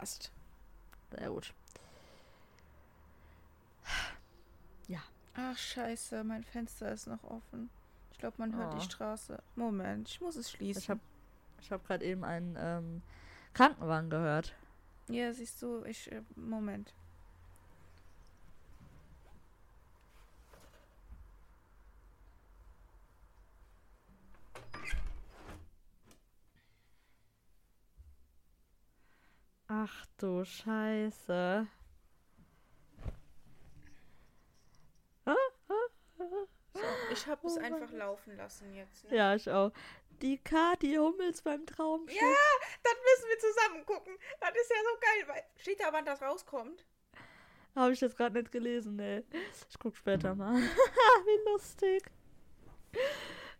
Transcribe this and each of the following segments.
Passt. Sehr gut. Ja. Ach, scheiße, mein Fenster ist noch offen. Ich glaube, man hört Oh. die Straße. Moment, ich muss es schließen. Ich habe ich hab gerade eben einen ähm, Krankenwagen gehört. Ja, siehst du, ich. Äh, Moment. Ach du Scheiße. So, ich habe es Oh einfach laufen lassen jetzt. Ne? Ja, ich auch. Die Kati Hummels beim Traumschiff. Ja, dann müssen wir zusammen gucken. Das ist ja so geil, weil steht da, wann das rauskommt. Habe ich jetzt gerade nicht gelesen, ne. Ich guck später mal. Wie lustig.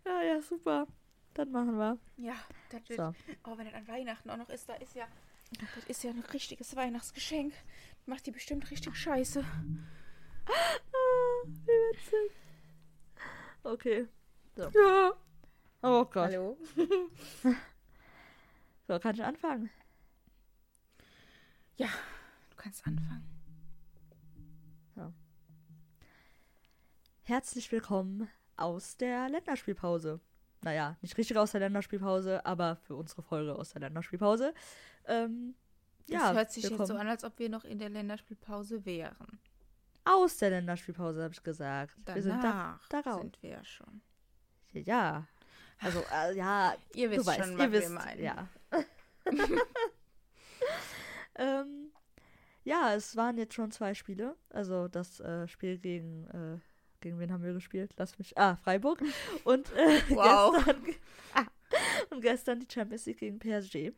Ja, ja, super. Dann machen wir. Ja, das wird. So. Oh, wenn das an Weihnachten auch noch ist, da ist ja. Das ist ja ein richtiges Weihnachtsgeschenk. Macht die bestimmt richtig scheiße. Ah, wie witzig. Okay. So. Ja. Oh Gott. Hallo? So, kann ich anfangen? Ja, du kannst anfangen. Herzlich willkommen aus der Länderspielpause. Naja, nicht richtig aus der Länderspielpause, aber für unsere Folge aus der Länderspielpause. Ähm, Das ja, hört sich jetzt so an, als ob wir noch in der Länderspielpause wären. Aus der Länderspielpause, habe ich gesagt. wir sind da, Danach darauf. sind wir ja schon. Ja. Also, äh, ja, Ihr wisst weißt, schon, ihr was wisst, wir meinen. ja. ähm, ja, es waren jetzt schon zwei Spiele. Also das äh, Spiel gegen, äh, gegen wen haben wir gespielt? Lass mich, ah, Freiburg. Und äh, Wow. gestern, ah, und gestern die Champions League gegen PSG.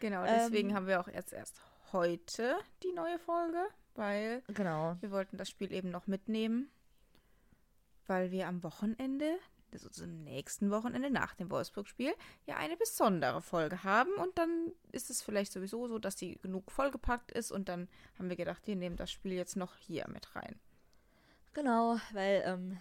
Genau, deswegen Ähm, haben wir auch jetzt erst heute die neue Folge, weil Genau. wir wollten das Spiel eben noch mitnehmen, weil wir am Wochenende, also zum nächsten Wochenende nach dem Wolfsburg-Spiel, ja eine besondere Folge haben und dann ist es vielleicht sowieso so, dass sie genug vollgepackt ist und dann haben wir gedacht, wir nehmen das Spiel jetzt noch hier mit rein. Genau, weil ähm,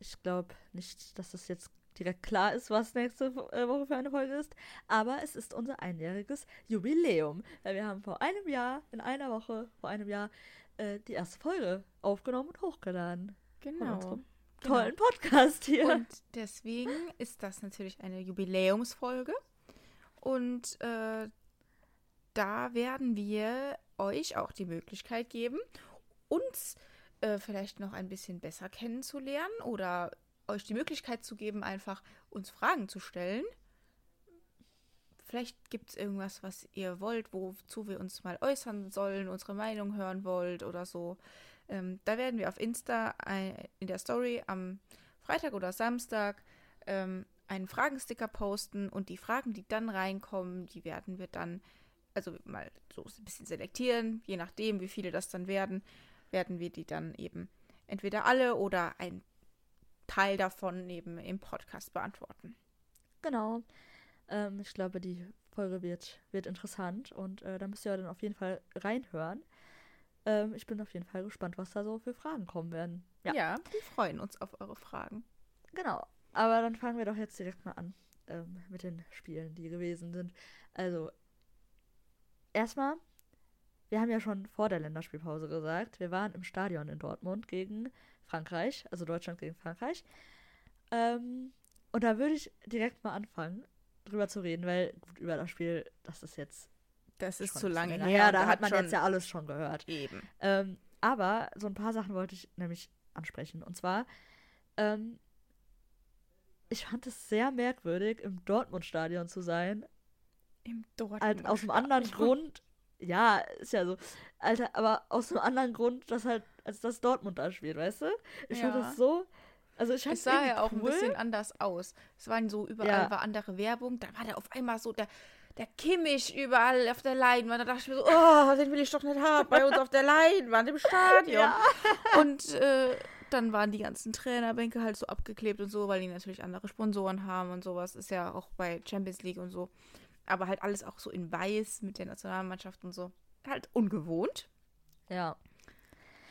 ich glaube nicht, dass das jetzt direkt klar ist, was nächste äh, Woche für eine Folge ist. Aber es ist unser einjähriges Jubiläum. Weil wir haben vor einem Jahr, in einer Woche, vor einem Jahr, äh, die erste Folge aufgenommen und hochgeladen. Genau. Genau. tollen Podcast hier. Und deswegen ist das natürlich eine Jubiläumsfolge. Und äh, da werden wir euch auch die Möglichkeit geben, uns äh, vielleicht noch ein bisschen besser kennenzulernen oder euch die Möglichkeit zu geben, einfach uns Fragen zu stellen. Vielleicht gibt es irgendwas, was ihr wollt, wozu wir uns mal äußern sollen, unsere Meinung hören wollt oder so. Ähm, da werden wir auf Insta ein, in der Story am Freitag oder Samstag ähm, einen Fragensticker posten und die Fragen, die dann reinkommen, die werden wir dann, also mal so ein bisschen selektieren, je nachdem, wie viele das dann werden, werden wir die dann eben entweder alle oder ein Teil davon eben im Podcast beantworten. Genau. Ähm, ich glaube, die Folge wird, wird interessant und äh, da müsst ihr dann auf jeden Fall reinhören. Ähm, ich bin auf jeden Fall gespannt, was da so für Fragen kommen werden. Ja. Ja, wir freuen uns auf eure Fragen. Genau. Aber dann fangen wir doch jetzt direkt mal an ähm, mit den Spielen, die gewesen sind. Also, erstmal, wir haben ja schon vor der Länderspielpause gesagt, wir waren im Stadion in Dortmund gegen Frankreich, also Deutschland gegen Frankreich. Ähm, und da würde ich direkt mal anfangen, drüber zu reden, weil gut, über das Spiel, das ist jetzt Das ist zu lange her. her. Da hat man jetzt ja alles schon gehört. eben. Ähm, aber so ein paar Sachen wollte ich nämlich ansprechen. Und zwar, ähm, ich fand es sehr merkwürdig, im Dortmund-Stadion zu sein. Im Dortmund. Halt aus einem anderen Grund. Ja, ist ja so. Alter, aber aus einem anderen Grund, dass halt, als das Dortmund da spielt, weißt du? Ich fand Ja. das so. Also ich fand Es sah ja auch ein bisschen anders aus. Es waren so überall Ja. war andere Werbung. Da war da auf einmal so der, der Kimmich überall auf der Leinwand. Da dachte ich mir so, oh, den will ich doch nicht haben bei uns auf der Leinwand im Stadion. Ja. Und äh, dann waren die ganzen Trainerbänke halt so abgeklebt und so, weil die natürlich andere Sponsoren haben und sowas. Ist ja auch bei Champions League und so. Aber halt alles auch so in weiß mit der Nationalmannschaft und so. Halt ungewohnt. Ja.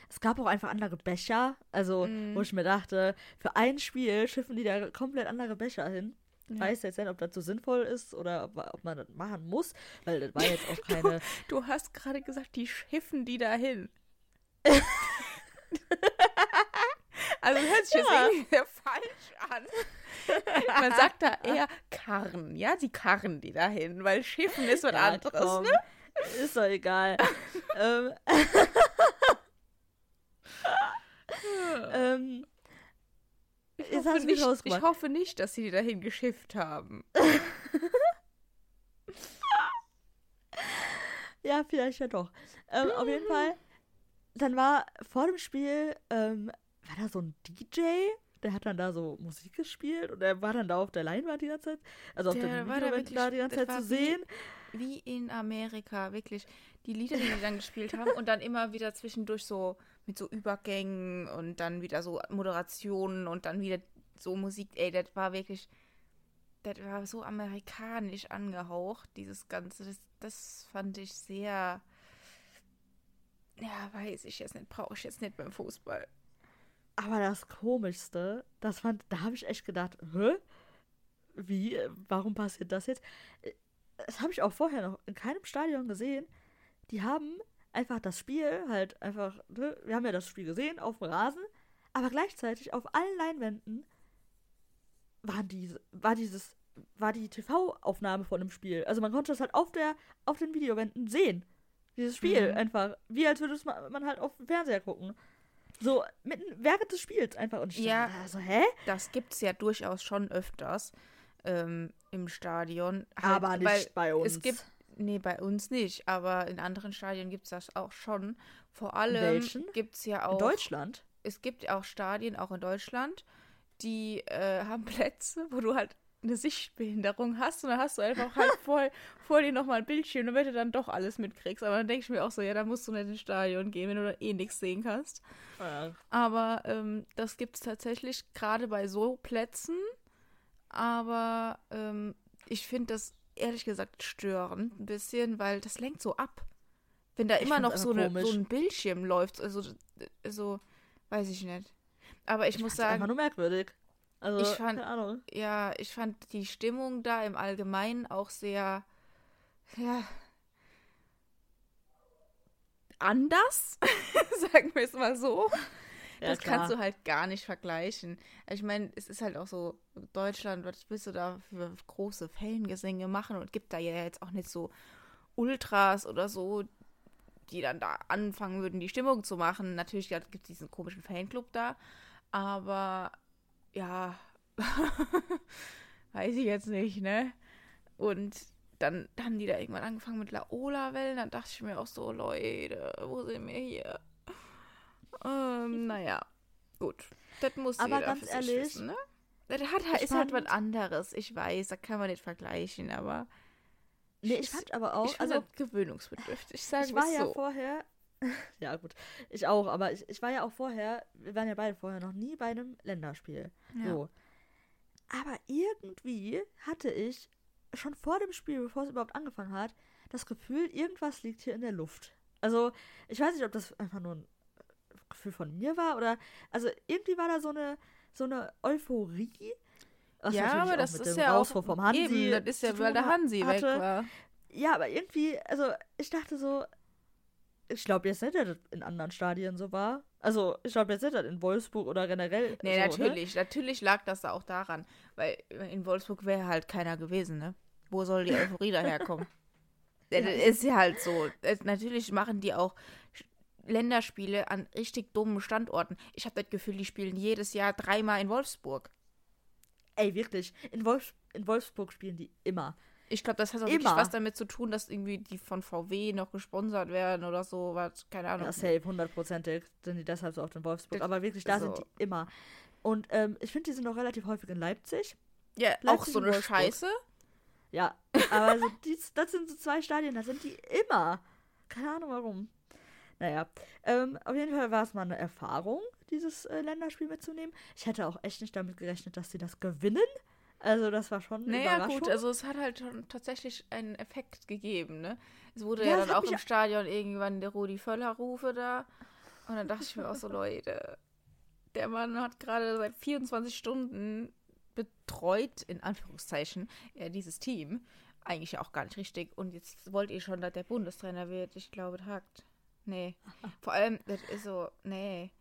Es gab auch einfach andere Becher, also Mhm. wo ich mir dachte, für ein Spiel schiffen die da komplett andere Becher hin. ja. weiß jetzt nicht, ob das so sinnvoll ist oder ob, ob, man das machen muss, weil das war jetzt auch keine. Du, du hast gerade gesagt, die schiffen die dahin. also hört sich ja. jetzt irgendwie falsch an. Man sagt da eher karren, ja, sie karren die dahin, weil schiffen ist was ja, anderes, komm. ne? Ist doch egal. ähm, ähm, ich, hoffe nicht, ich hoffe nicht, dass sie die dahin geschifft haben. ja, vielleicht ja doch. Ähm, auf jeden Fall, dann war vor dem Spiel, ähm, war da so ein DJ, der hat dann da so Musik gespielt und er war dann da auf der Leinwand die ganze Zeit, also auf der, der Videowand da die ganze Zeit zu sehen. Wie, wie in Amerika, wirklich. Die Lieder, die die dann gespielt haben und dann immer wieder zwischendurch so mit so Übergängen und dann wieder so Moderationen und dann wieder so Musik. Ey, das war wirklich, das war so amerikanisch angehaucht, dieses Ganze. Das, das fand ich sehr, ja, weiß ich jetzt nicht, brauche ich jetzt nicht beim Fußball. Aber das Komischste, das fand, da habe ich echt gedacht, hä? Wie? Warum passiert das jetzt? Das habe ich auch vorher noch in keinem Stadion gesehen. Die haben einfach das Spiel halt einfach, ne, wir haben ja das Spiel gesehen auf dem Rasen, aber gleichzeitig auf allen Leinwänden waren diese, war dieses, war die TV-Aufnahme von dem Spiel. Also man konnte das halt auf der, auf den Videowänden sehen. Dieses Spiel mhm. einfach. Wie als würde es man halt auf dem Fernseher gucken. So, mitten während des Spiels einfach. Und ja, dachte, so, hä? Das gibt es ja durchaus schon öfters ähm, im Stadion. Halt, aber nicht bei uns. Es gibt Nee, bei uns nicht, aber in anderen Stadien gibt es das auch schon. Vor allem gibt es ja auch. In Deutschland? Es gibt auch Stadien, auch in Deutschland, die äh, haben Plätze, wo du halt eine Sichtbehinderung hast und dann hast du einfach halt vor, vor dir nochmal ein Bildschirm, damit du dann doch alles mitkriegst. Aber dann denke ich mir auch so, ja, da musst du nicht ins Stadion gehen, wenn du eh nichts sehen kannst. Ja. Aber ähm, das gibt es tatsächlich gerade bei so Plätzen. Aber ähm, ich finde das ehrlich gesagt störend ein bisschen, weil das lenkt so ab. Wenn da immer noch so, eine, so, ein Bildschirm läuft, also, also weiß ich nicht. Aber ich, ich muss sagen. Einfach nur merkwürdig. Also, ich fand, ja, ich fand die Stimmung da im Allgemeinen auch sehr, ja, anders, sagen wir es mal so. Ja, das klar. kannst du halt gar nicht vergleichen. Ich meine, es ist halt auch so, Deutschland, was willst du da für große Fangesänge machen und gibt da ja jetzt auch nicht so Ultras oder so, die dann da anfangen würden, die Stimmung zu machen. Natürlich gibt es diesen komischen Fanclub da, aber ja, weiß ich jetzt nicht, ne? Und dann, dann haben die da irgendwann angefangen mit Laola-Wellen, dann dachte ich mir auch so, Leute, wo sind wir hier? Ähm, naja, gut. Das muss aber ganz ehrlich, wissen, ne? Das hat, ist fand, halt was anderes. Ich weiß, da kann man nicht vergleichen, aber. Nee, ich, fand aber auch. Ich also gewöhnungsbedürftig, sagen Ich war so. ja vorher. ja, gut. Ich auch, aber ich, ich war ja auch vorher. Wir waren ja beide vorher noch nie bei einem Länderspiel. Ja. So. Aber irgendwie hatte ich schon vor dem Spiel, bevor es überhaupt angefangen hat, das Gefühl, irgendwas liegt hier in der Luft. Also, ich weiß nicht, ob das einfach nur ein Gefühl von mir war oder also irgendwie war da so eine so eine Euphorie. Was ja, aber das ist ja auch vom Hansi eben, das ist ja, weil der Hansi hatte. weg war. Ja, aber irgendwie, also ich dachte so, ich glaube jetzt nicht, dass das in anderen Stadien so war. Also, ich glaube jetzt nicht, dass in Wolfsburg oder generell. Nee, so, ne? natürlich. Ne? Natürlich lag das da auch daran. Weil in Wolfsburg wäre halt keiner gewesen, ne? Wo soll die Euphorie daherkommen? Das ist ja halt so. Natürlich machen die auch Länderspiele an richtig dummen Standorten. Ich habe das Gefühl, die spielen jedes Jahr dreimal in Wolfsburg. Ey, wirklich. In, Wolfs in Wolfsburg spielen die immer. Ich glaube, das hat auch immer. wirklich was damit zu tun, dass irgendwie die von VW noch gesponsert werden oder so. Was, keine Ahnung. Ja, safe, hundertprozentig sind die deshalb so oft in Wolfsburg. Aber wirklich, da also. sind die immer. Und ähm, ich finde, die sind auch relativ häufig in Leipzig. Ja, Leipzig auch so eine Scheiße. Ja, aber so, die, das sind so zwei Stadien, da sind die immer. Keine Ahnung warum. Naja, ähm, auf jeden Fall war es mal eine Erfahrung, dieses äh, Länderspiel mitzunehmen. Ich hätte auch echt nicht damit gerechnet, dass sie das gewinnen. Also das war schon naja, Überraschung. gut, also es hat halt schon tatsächlich einen Effekt gegeben, ne? Es wurde ja, ja dann auch im Stadion irgendwann der Rudi Völler-Rufe da. Und dann dachte ich mir auch so, Leute, der Mann hat gerade seit 24 Stunden betreut, in Anführungszeichen, äh, dieses Team. Eigentlich ja auch gar nicht richtig. Und jetzt wollt ihr schon, dass der Bundestrainer wird. Ich glaube, das hakt. Nee. Vor allem, das ist so, nee.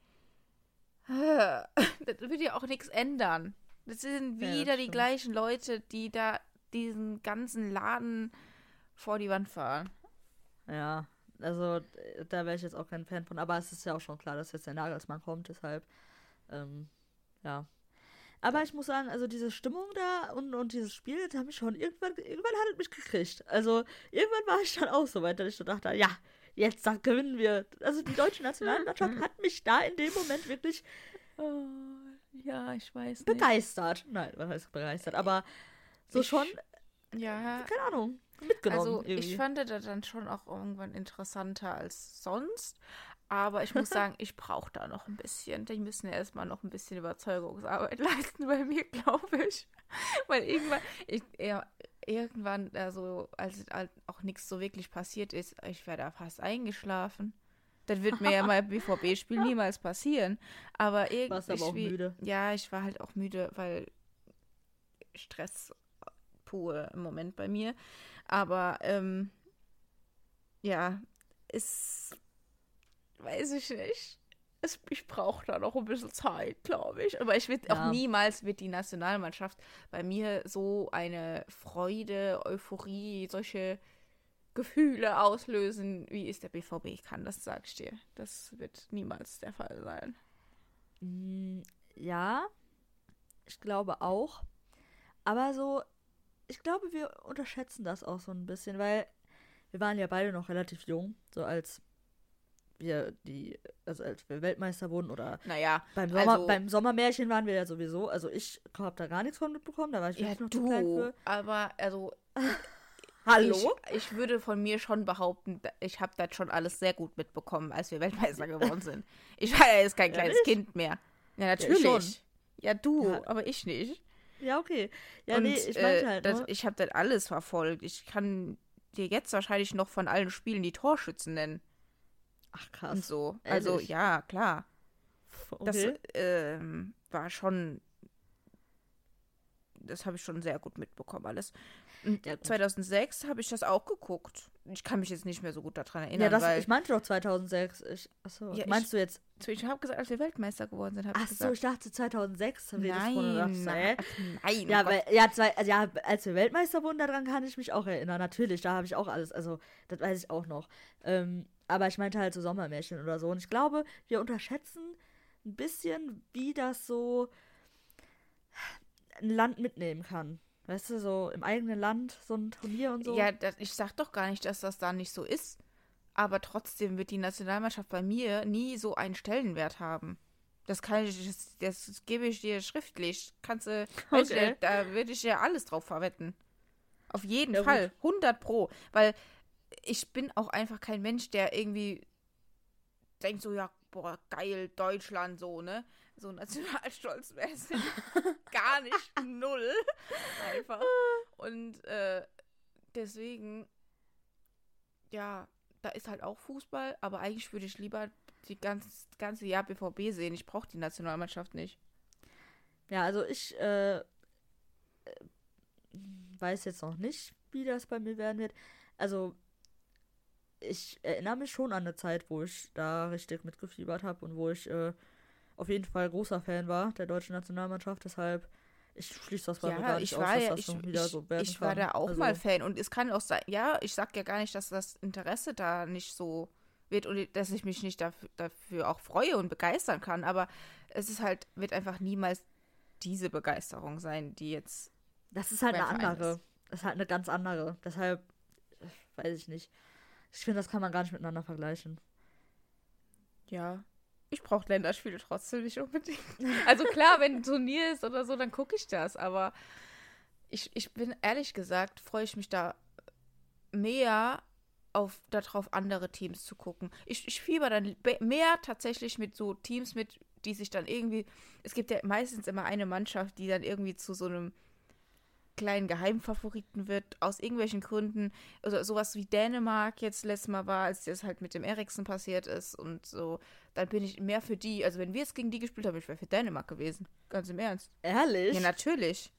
Das wird ja auch nichts ändern. Das sind Ja, wieder die stimmt. gleichen Leute, die da diesen ganzen Laden vor die Wand fahren. Ja, also da wäre ich jetzt auch kein Fan von. Aber es ist ja auch schon klar, dass jetzt der Nagelsmann kommt, deshalb, ähm, ja. Aber ich muss sagen, also diese Stimmung da und, und dieses Spiel, das hat mich schon irgendwann, irgendwann hat es mich gekriegt. Also irgendwann war ich dann auch so weit, dass ich so dachte, ja, jetzt dann gewinnen wir. Also die deutsche Nationalmannschaft hat mich da in dem Moment wirklich Oh, ja, ich weiß nicht. begeistert. Nein, was heißt begeistert? Aber so Ich- schon, Ja, keine Ahnung, mitgenommen also irgendwie. ich fand das dann schon auch irgendwann interessanter als sonst. Aber ich muss sagen, ich brauche da noch ein bisschen. Die müssen ja erstmal noch ein bisschen Überzeugungsarbeit leisten bei mir, glaube ich. Weil irgendwann, ich, ja, irgendwann, also, als halt auch nichts so wirklich passiert ist, ich wäre da fast eingeschlafen. Das wird mir ja mal BVB-Spiel niemals passieren. Aber irgendwie. Warst aber auch müde. Ja, ich war halt auch müde, weil Stress pur im Moment bei mir. Aber ähm, ja, ist weiß ich nicht. Es, ich brauche da noch ein bisschen Zeit, glaube ich. Aber ich wird Ja. auch niemals wird die Nationalmannschaft bei mir so eine Freude, Euphorie, solche Gefühle auslösen, wie es der BVB kann. Das sag ich dir. Das wird niemals der Fall sein. Mm, Ja, ich glaube auch. Aber so, ich glaube, wir unterschätzen das auch so ein bisschen, weil wir waren ja beide noch relativ jung, so als wir die, also als wir Weltmeister wurden oder Naja, beim, Sommer, also- beim Sommermärchen waren wir ja sowieso. Also ich habe da gar nichts von mitbekommen, da war ich ja, noch zu klein du. für. Aber also Hallo? Ich, ich würde von mir schon behaupten, ich habe das schon alles sehr gut mitbekommen, als wir Weltmeister geworden sind. Ich war ja jetzt kein kleines Ehrlich? Kind mehr. Ja, ich natürlich. schon. Ja, du, Ja. aber ich nicht. Ja, okay. Ja, Und, nee, ich äh, meinte halt das, nur, ich habe das alles verfolgt. Ich kann dir jetzt wahrscheinlich noch von allen Spielen die Torschützen nennen ach und krass. so. Also Ehrlich? ja, klar. Das Okay. ähm, war schon. Das habe ich schon sehr gut mitbekommen, alles. Und Ja, gut. 2006 habe ich das auch geguckt. Ich kann mich jetzt nicht mehr so gut daran erinnern, Ja, das, weil ich meinte doch 2006. Ich, achso, Ja, ich- meinst du jetzt ich habe gesagt, als wir Weltmeister geworden sind, habe ich Ach so, gesagt. ich dachte 2006 redest nein, von und dachte, so, hä? ach, nein, Ja, oh Gott. weil, ja, zwei, also ja, als wir Weltmeister wurden, daran kann ich mich auch erinnern. Natürlich, da habe ich auch alles, also das weiß ich auch noch. Ähm, aber ich meinte halt so Sommermärchen oder so. Und ich glaube, wir unterschätzen ein bisschen, wie das so ein Land mitnehmen kann. Weißt du, so im eigenen Land so ein Turnier und so. Ja, das, ich sag doch gar nicht, dass das da nicht so ist. Aber trotzdem wird die Nationalmannschaft bei mir nie so einen Stellenwert haben. Das kann ich, das, das gebe ich dir schriftlich. Kannst du, Okay. da würde ich ja alles drauf verwetten. Auf jeden Ja, Fall. 100 Pro. Weil ich bin auch einfach kein Mensch, der irgendwie denkt so, ja, boah, geil, Deutschland, so, ne? So nationalstolzmäßig. Gar nicht. Null. Einfach. Und äh, deswegen, ja, da ist halt auch Fußball, aber eigentlich würde ich lieber die ganz, ganze Jahr BVB sehen. Ich brauche die Nationalmannschaft nicht. Ja, also ich äh, äh, weiß jetzt noch nicht, wie das bei mir werden wird. Also ich erinnere mich schon an eine Zeit, wo ich da richtig mitgefiebert habe und wo ich äh, auf jeden Fall großer Fan war der deutschen Nationalmannschaft. Deshalb, ich schließe das bei mir gar nicht ich aus, war ja, das ich, wieder ich, so werden ich war kann. da auch also, mal Fan und es kann auch sein, ja, ich sag ja gar nicht, dass das Interesse da nicht so wird und dass ich mich nicht dafür, dafür auch freue und begeistern kann, aber es ist halt, wird einfach niemals diese Begeisterung sein, die jetzt Das ist halt eine Verein andere. ist. Das ist halt eine ganz andere. Deshalb, äh, weiß ich nicht. Ich finde, das kann man gar nicht miteinander vergleichen. Ja. Ich brauche Länderspiele trotzdem nicht unbedingt. Also klar, wenn ein Turnier ist oder so, dann gucke ich das. Aber ich, ich bin ehrlich gesagt, freue ich mich da mehr auf darauf, andere Teams zu gucken. Ich, ich fieber dann mehr tatsächlich mit so Teams mit, die sich dann irgendwie. Es gibt ja meistens immer eine Mannschaft, die dann irgendwie zu so einem kleinen Geheimfavoriten wird, aus irgendwelchen Gründen. Also sowas wie Dänemark jetzt letztes Mal war, als das halt mit dem Eriksen passiert ist und so. Dann bin ich mehr für die. Also wenn wir jetzt gegen die gespielt haben, ich wäre für Dänemark gewesen. Ganz im Ernst. Ehrlich? Ja, natürlich.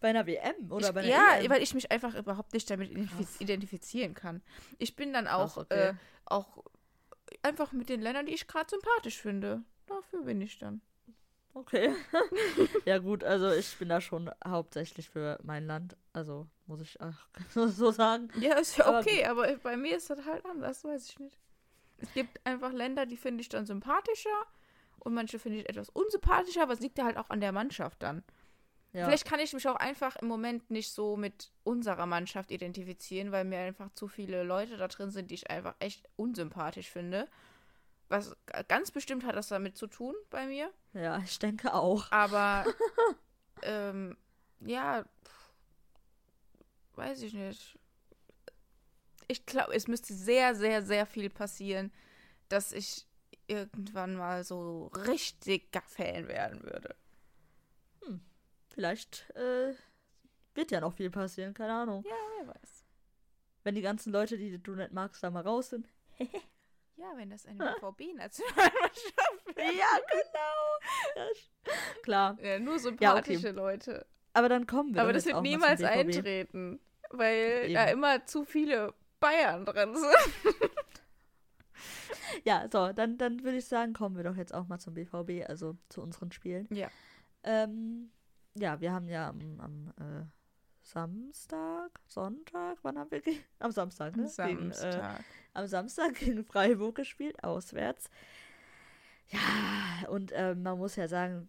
Bei einer WM oder ich, bei einer ja, EM? weil ich mich einfach überhaupt nicht damit identifiz identifizieren kann. Ich bin dann auch, Ach, okay. äh, auch einfach mit den Ländern, die ich gerade sympathisch finde. Dafür bin ich dann. Okay. ja, gut, also ich bin da schon hauptsächlich für mein Land. Also muss ich auch so sagen. Ja, ist ja Aber okay, aber bei mir ist das halt anders, weiß ich nicht. Es gibt einfach Länder, die finde ich dann sympathischer und manche finde ich etwas unsympathischer, aber es liegt ja halt auch an der Mannschaft dann. Ja. Vielleicht kann ich mich auch einfach im Moment nicht so mit unserer Mannschaft identifizieren, weil mir einfach zu viele Leute da drin sind, die ich einfach echt unsympathisch finde. Was ganz bestimmt hat das damit zu tun bei mir. ja, ich denke auch. Aber ähm, ja, weiß ich nicht. Ich glaube, es müsste sehr, sehr, sehr viel passieren, dass ich irgendwann mal so richtiger Fan werden würde. Vielleicht äh, wird ja noch viel passieren, keine Ahnung. Ja, wer weiß. Wenn die ganzen Leute, die du nicht magst, da mal raus sind. Ja, wenn das eine BVB-Nationalmannschaft wäre. Ja, genau. Ja, Klar. Ja, nur sympathische okay. Leute. Aber dann kommen wir Aber das wird niemals eintreten, weil Eben. da immer zu viele Bayern drin sind. Ja, so, dann, dann würde ich sagen, kommen wir doch jetzt auch mal zum BVB, also zu unseren Spielen. Ja. Ähm, ja, wir haben ja am, am äh, Samstag, Sonntag, wann haben wir ge Am Samstag, ne? Gegen, äh, Samstag. am Samstag gegen Freiburg gespielt, auswärts. Ja, und äh, man muss ja sagen,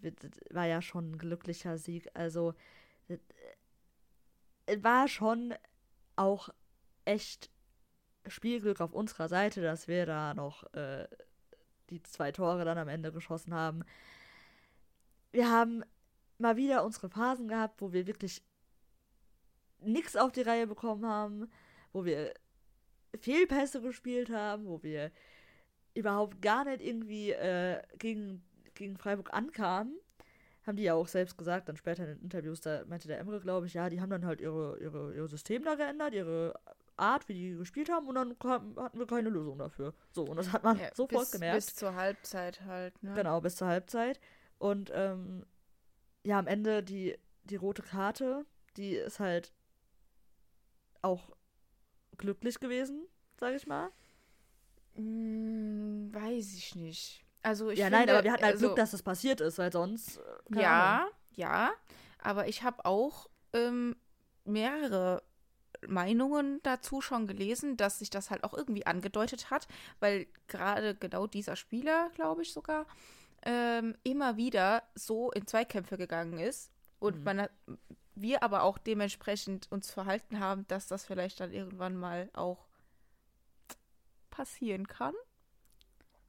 war ja schon ein glücklicher Sieg. Also, war schon auch echt Spielglück auf unserer Seite, dass wir da noch äh, die zwei Tore dann am Ende geschossen haben. Wir haben mal wieder unsere Phasen gehabt, wo wir wirklich nichts auf die Reihe bekommen haben, wo wir Fehlpässe gespielt haben, wo wir überhaupt gar nicht irgendwie äh, gegen, gegen Freiburg ankamen. Haben die ja auch selbst gesagt, dann später in den Interviews, da meinte der Emre, glaube ich, ja, die haben dann halt ihre, ihre, ihr System da geändert, ihre Art, wie die gespielt haben, und dann kam, hatten wir keine Lösung dafür. So, und das hat man Ja, sofort bis, gemerkt. Bis zur Halbzeit halt, ne? Genau, bis zur Halbzeit. Und ähm, ja, am Ende die, die rote Karte, die ist halt auch glücklich gewesen, sage ich mal. Hm, weiß ich nicht. Also ich ja, finde, nein, aber wir hatten halt also, Glück, dass das passiert ist, weil sonst. äh, keine Ahnung. Ja, ja. Aber ich habe auch ähm, mehrere Meinungen dazu schon gelesen, dass sich das halt auch irgendwie angedeutet hat, weil gerade genau dieser Spieler, glaube ich sogar, ähm, immer wieder so in Zweikämpfe gegangen ist und Mhm. man hat, wir aber auch dementsprechend uns verhalten haben, dass das vielleicht dann irgendwann mal auch passieren kann.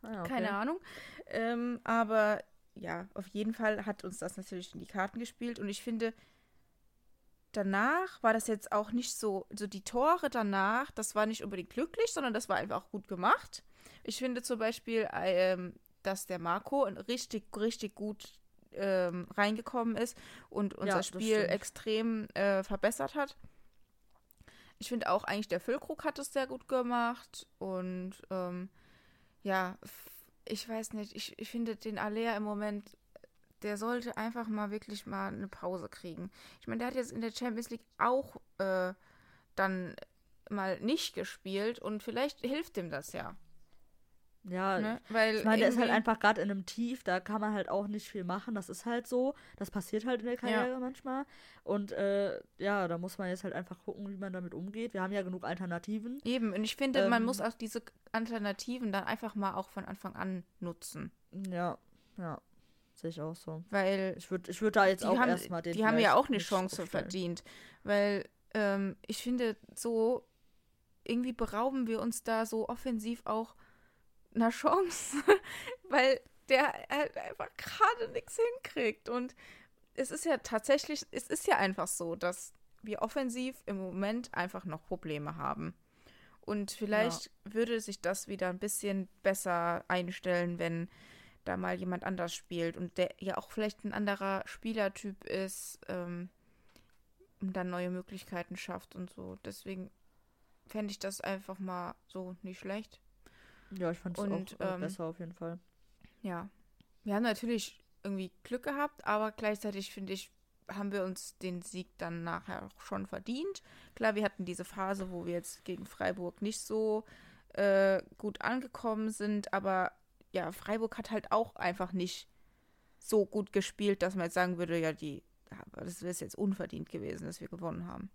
Ah, okay. Keine Ahnung. Ähm, aber ja, auf jeden Fall hat uns das natürlich in die Karten gespielt. Und ich finde, danach war das jetzt auch nicht so, so die Tore danach, das war nicht unbedingt glücklich, sondern das war einfach auch gut gemacht. Ich finde zum Beispiel, ähm, dass der Marco richtig, richtig gut ähm, reingekommen ist und unser das Spiel stimmt. extrem äh, verbessert hat. Ich finde auch eigentlich der Füllkrug hat es sehr gut gemacht und ähm, ja, ich weiß nicht, ich, ich finde den Alea im Moment, der sollte einfach mal wirklich mal eine Pause kriegen. Ich meine, der hat jetzt in der Champions League auch äh, dann mal nicht gespielt und vielleicht hilft ihm das ja. Ja, Ne? Weil ich meine, der ist halt einfach gerade in einem Tief, da kann man halt auch nicht viel machen. Das ist halt so. Das passiert halt in der Karriere manchmal. Und äh, ja, da muss man jetzt halt einfach gucken, wie man damit umgeht. Wir haben ja genug Alternativen. Eben, und ich finde, man Ähm, muss auch diese Alternativen dann einfach mal auch von Anfang an nutzen. Ja, ja. Sehe ich auch so. Weil Ich würde ich würd da jetzt auch erstmal den die haben ja auch eine Chance aufstellen. verdient. Weil ähm, ich finde, so irgendwie berauben wir uns da so offensiv auch einer Chance, weil der halt einfach gerade nichts hinkriegt. Und es ist ja tatsächlich, es ist ja einfach so, dass wir offensiv im Moment einfach noch Probleme haben. Und vielleicht würde sich das wieder ein bisschen besser einstellen, wenn da mal jemand anders spielt und der ja auch vielleicht ein anderer Spielertyp ist. Ähm, dann neue Möglichkeiten schafft und so. Deswegen fände ich das einfach mal so nicht schlecht. Ja, ich fand es auch äh, ähm, besser auf jeden Fall. Ja. Wir haben natürlich irgendwie Glück gehabt, aber gleichzeitig finde ich, haben wir uns den Sieg dann nachher auch schon verdient. Klar, wir hatten diese Phase, wo wir jetzt gegen Freiburg nicht so äh, gut angekommen sind, aber ja, Freiburg hat halt auch einfach nicht so gut gespielt, dass man jetzt sagen würde, ja, die, das ist jetzt unverdient gewesen, dass wir gewonnen haben.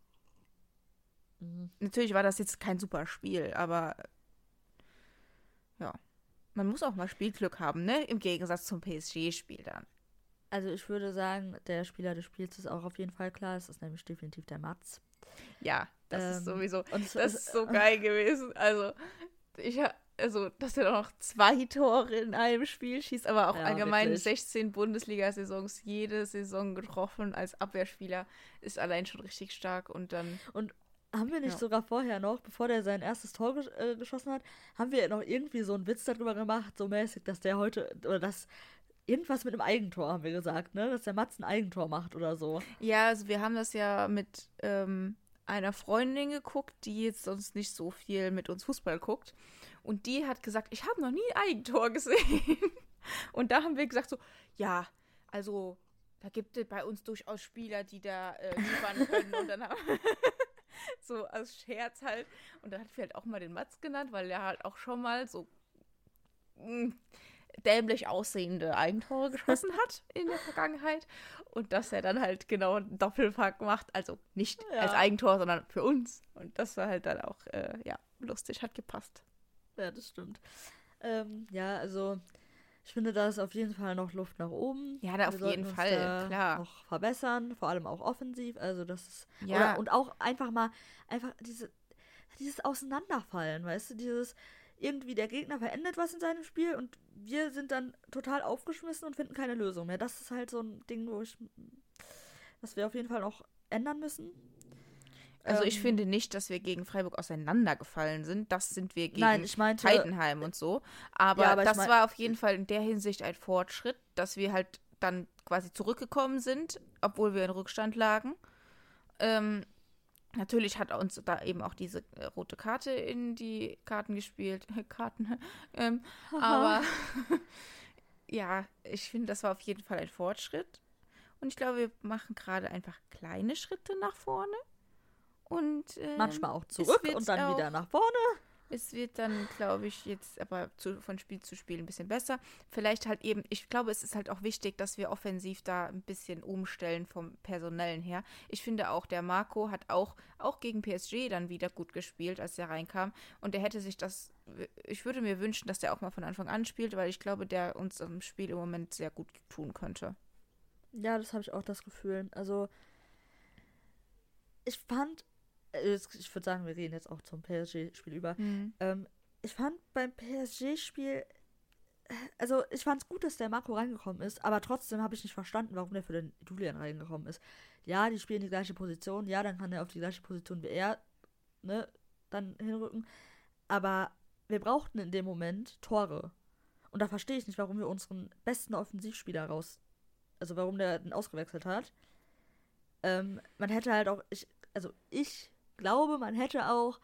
Mhm. Natürlich war das jetzt kein super Spiel, aber ja, man muss auch mal Spielglück haben, ne? Im Gegensatz zum PSG-Spiel dann. Also ich würde sagen, der Spieler des Spiels ist auch auf jeden Fall klar. Es ist nämlich definitiv der Mats. Ja, das ähm, ist sowieso. das ist so geil gewesen. Also ich also dass er noch zwei Tore in einem Spiel schießt, aber auch ja, allgemein wirklich. 16 Bundesliga-Saisons jede Saison getroffen als Abwehrspieler ist allein schon richtig stark und dann und haben wir nicht ja. sogar vorher noch, bevor der sein erstes Tor ges äh, geschossen hat, haben wir noch irgendwie so einen Witz darüber gemacht, so mäßig, dass der heute oder dass irgendwas mit einem Eigentor, haben wir gesagt, ne? Dass der Mats ein Eigentor macht oder so. Ja, also wir haben das ja mit ähm, einer Freundin geguckt, die jetzt sonst nicht so viel mit uns Fußball guckt. Und die hat gesagt, ich habe noch nie ein Eigentor gesehen. Und da haben wir gesagt so, ja, also da gibt es bei uns durchaus Spieler, die da äh, liefern können. Und dann haben so als Scherz halt. Und dann hat wir halt auch mal den Mats genannt, weil er halt auch schon mal so mh, mm, dämlich aussehende Eigentore geschossen hat in der Vergangenheit. Und dass er dann halt genau einen Doppelpack macht. Also nicht ja. als Eigentor, sondern für uns. Und das war halt dann auch, äh, ja, lustig, hat gepasst. Ja, das stimmt. Ähm, ja, also ich finde, da ist auf jeden Fall noch Luft nach oben. Ja, da auf jeden Fall, klar. Noch verbessern, vor allem auch offensiv. Also das ist. Ja. Oder, und auch einfach mal, einfach diese, dieses Auseinanderfallen, weißt du, dieses irgendwie der Gegner verändert was in seinem Spiel und wir sind dann total aufgeschmissen und finden keine Lösung mehr. Das ist halt so ein Ding, wo ich, was wir auf jeden Fall noch ändern müssen. Also ich ähm, finde nicht, dass wir gegen Freiburg auseinandergefallen sind. Das sind wir gegen nein, meinte, Heidenheim und so. Aber, ja, aber das war auf jeden Fall in der Hinsicht ein Fortschritt, dass wir halt dann quasi zurückgekommen sind, obwohl wir in Rückstand lagen. Ähm, Natürlich hat uns da eben auch diese äh, rote Karte in die Karten gespielt. Karten. ähm, aber ja, ich finde, das war auf jeden Fall ein Fortschritt. Und ich glaube, wir machen gerade einfach kleine Schritte nach vorne. Und ähm, manchmal auch zurück und dann auch, wieder nach vorne. Es wird dann, glaube ich, jetzt aber zu, von Spiel zu Spiel ein bisschen besser. Vielleicht halt eben, ich glaube, es ist halt auch wichtig, dass wir offensiv da ein bisschen umstellen vom Personellen her. Ich finde auch, der Marco hat auch, auch gegen PSG dann wieder gut gespielt, als er reinkam. Und er hätte sich das, ich würde mir wünschen, dass der auch mal von Anfang an spielt, weil ich glaube, der uns im Spiel im Moment sehr gut tun könnte. Ja, das habe ich auch das Gefühl. Also, ich fand äh, ich würde sagen, wir reden jetzt auch zum PSG-Spiel über. Mhm. Ähm, ich fand beim PSG-Spiel, äh, also ich fand es gut, dass der Marco reingekommen ist, aber trotzdem habe ich nicht verstanden, warum der für den Julian reingekommen ist. Ja, die spielen die gleiche Position, ja, dann kann er auf die gleiche Position wie er, ne, dann hinrücken. Aber wir brauchten in dem Moment Tore. Und da verstehe ich nicht, warum wir unseren besten Offensivspieler raus, also warum der den ausgewechselt hat. Ähm, man hätte halt auch, ich, also ich glaube, man hätte auch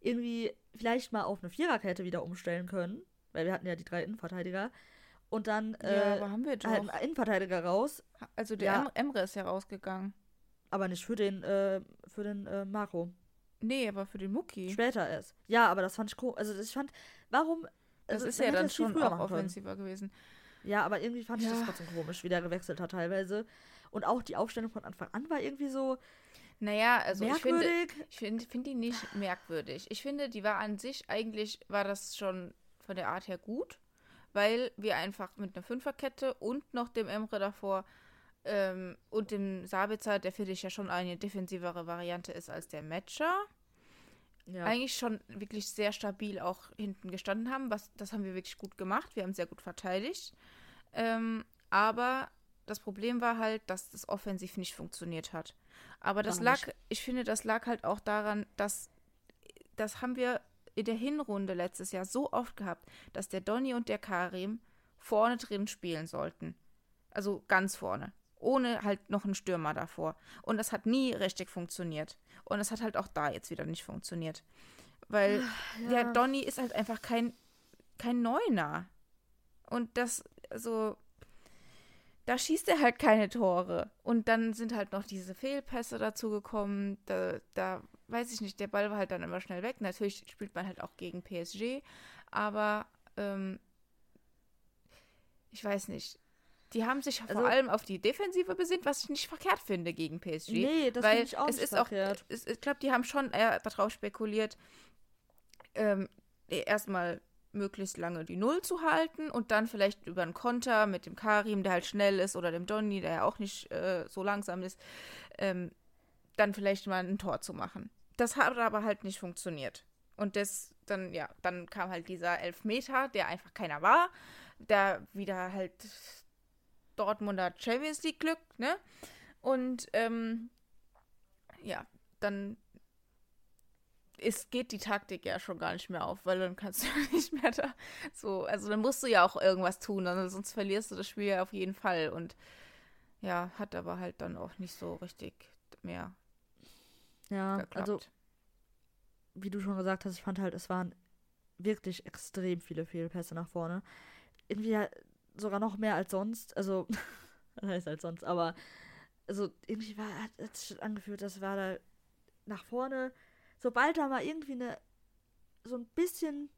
irgendwie vielleicht mal auf eine Viererkette wieder umstellen können, weil wir hatten ja die drei Innenverteidiger. Und dann ja, äh, haben wir halt einen Innenverteidiger raus. Also der ja. Emre ist ja rausgegangen. Aber nicht für den, äh, für den äh, Marco. Nee, aber für den Mucki. Später erst. Ja, aber das fand ich komisch. Also ich fand, warum. Also, das ist ja dann schon auch offensiver gewesen. Ja, aber irgendwie fand ja. ich das trotzdem komisch, wie der gewechselt hat teilweise. Und auch die Aufstellung von Anfang an war irgendwie so, naja, also merkwürdig. ich finde, ich finde find die nicht merkwürdig. Ich finde, die war an sich, eigentlich war das schon von der Art her gut, weil wir einfach mit einer Fünferkette und noch dem Emre davor ähm, und dem Sabitzer, der finde ich ja schon eine defensivere Variante ist als der Matcher. Ja. Eigentlich schon wirklich sehr stabil auch hinten gestanden haben. Was, das haben wir wirklich gut gemacht. Wir haben sehr gut verteidigt. Ähm, aber das Problem war halt, dass das offensiv nicht funktioniert hat. Aber das lag, ich finde, das lag halt auch daran, dass das haben wir in der Hinrunde letztes Jahr so oft gehabt, dass der Donny und der Karim vorne drin spielen sollten. Also ganz vorne. Ohne halt noch einen Stürmer davor. Und das hat nie richtig funktioniert. Und es hat halt auch da jetzt wieder nicht funktioniert. Weil ja. der Donny ist halt einfach kein, kein Neuner. Und das, also, da schießt er halt keine Tore. Und dann sind halt noch diese Fehlpässe dazu gekommen. Da, da weiß ich nicht, der Ball war halt dann immer schnell weg. Natürlich spielt man halt auch gegen PSG, aber ähm, ich weiß nicht. Die haben sich also, vor allem auf die Defensive besinnt, was ich nicht verkehrt finde gegen PSG. Nee, das finde ich auch es nicht ist verkehrt. Auch, es, ich glaube, die haben schon eher darauf spekuliert, ähm, erstmal möglichst lange die Null zu halten und dann vielleicht über einen Konter mit dem Karim, der halt schnell ist, oder dem Donny, der ja auch nicht äh, so langsam ist, ähm, dann vielleicht mal ein Tor zu machen. Das hat aber halt nicht funktioniert. Und das dann, ja, dann kam halt dieser Elfmeter, der einfach keiner war, der wieder halt Dortmunder Champions League Glück, ne? Und ähm, ja, dann es geht die Taktik ja schon gar nicht mehr auf, weil dann kannst du ja nicht mehr da so, also dann musst du ja auch irgendwas tun, sonst verlierst du das Spiel ja auf jeden Fall und ja, hat aber halt dann auch nicht so richtig mehr. Ja, geklappt. also wie du schon gesagt hast, ich fand halt, es waren wirklich extrem viele Fehlpässe nach vorne. Irgendwie sogar noch mehr als sonst, also heißt als sonst, aber also irgendwie war hat es angefühlt, das war da nach vorne sobald da mal irgendwie eine so ein bisschen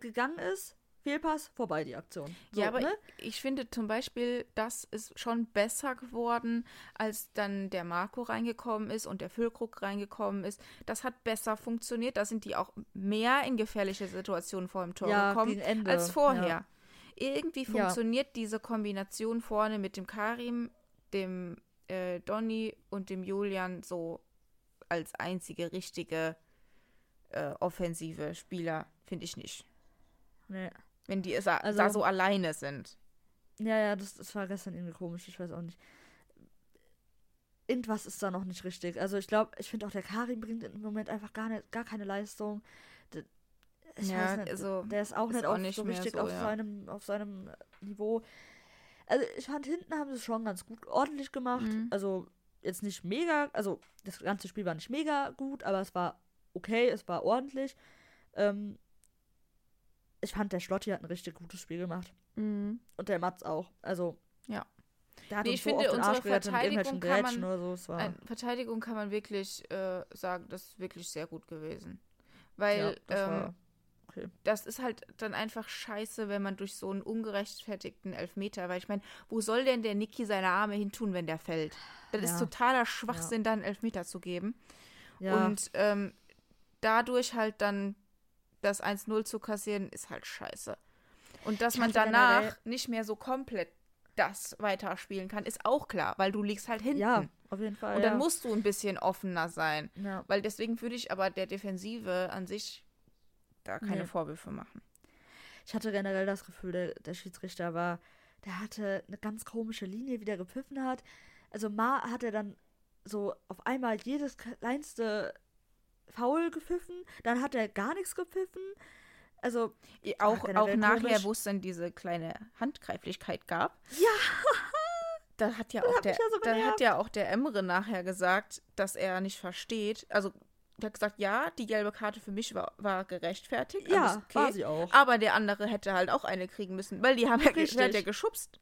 gegangen ist, Fehlpass, vorbei die Aktion. So, ja, aber ne? ich, ich, finde zum Beispiel, das ist schon besser geworden, als dann der Marco reingekommen ist und der Füllkrug reingekommen ist. Das hat besser funktioniert. Da sind die auch mehr in gefährliche Situationen vor dem Tor ja, gekommen als vorher. Ja. Irgendwie funktioniert ja. diese Kombination vorne mit dem Karim, dem äh, Donny und dem Julian so als einzige richtige äh, offensive Spieler, finde ich nicht. Nee. Wenn die also, da so alleine sind. Ja, ja, das, das war gestern irgendwie komisch, ich weiß auch nicht. Irgendwas ist da noch nicht richtig. Also ich glaube, ich finde auch der Karim bringt im Moment einfach gar, nicht, gar keine Leistung. Ich ja, nicht, also der ist auch ist nicht, auch nicht so richtig so, auf, ja. seinem, auf seinem Niveau. Also ich fand, hinten haben sie es schon ganz gut ordentlich gemacht. Mhm. Also jetzt nicht mega, also das ganze Spiel war nicht mega gut, aber es war okay, es war ordentlich. Ähm, ich fand, der Schlotti hat ein richtig gutes Spiel gemacht. Mhm. Und der Mats auch. Also, ja. Der hat nee, ich so finde, unsere Verteidigung kann, man, so. äh, Verteidigung kann man wirklich äh, sagen, das ist wirklich sehr gut gewesen. Weil ja, ähm, Okay. Das ist halt dann einfach scheiße, wenn man durch so einen ungerechtfertigten Elfmeter, weil ich meine, wo soll denn der Niki seine Arme hin tun, wenn der fällt? Das ja. ist totaler Schwachsinn, ja. da einen Elfmeter zu geben. Ja. Und ähm, dadurch halt dann das 1-0 zu kassieren, ist halt scheiße. Und dass ich man danach nicht mehr so komplett das weiterspielen kann, ist auch klar, weil du liegst halt hinten. Ja, auf jeden Fall. Und dann musst du ein bisschen offener sein. Ja. Weil deswegen würde ich aber der Defensive an sich da keine nee. Vorwürfe machen. Ich hatte generell das Gefühl, der, der Schiedsrichter war, der hatte eine ganz komische Linie, wie der gepfiffen hat. Also mal hat er dann so auf einmal jedes kleinste Foul gepfiffen, dann hat er gar nichts gepfiffen. Also auch, auch nachher, wo es dann diese kleine Handgreiflichkeit gab. Ja. Da hat ja auch der, ja so dann hat ja auch der Emre nachher gesagt, dass er nicht versteht. Also hat gesagt, ja, die gelbe Karte für mich war, war gerechtfertigt. Ja, okay. war sie auch. Aber der andere hätte halt auch eine kriegen müssen, weil die haben ja, der hat ja geschubst.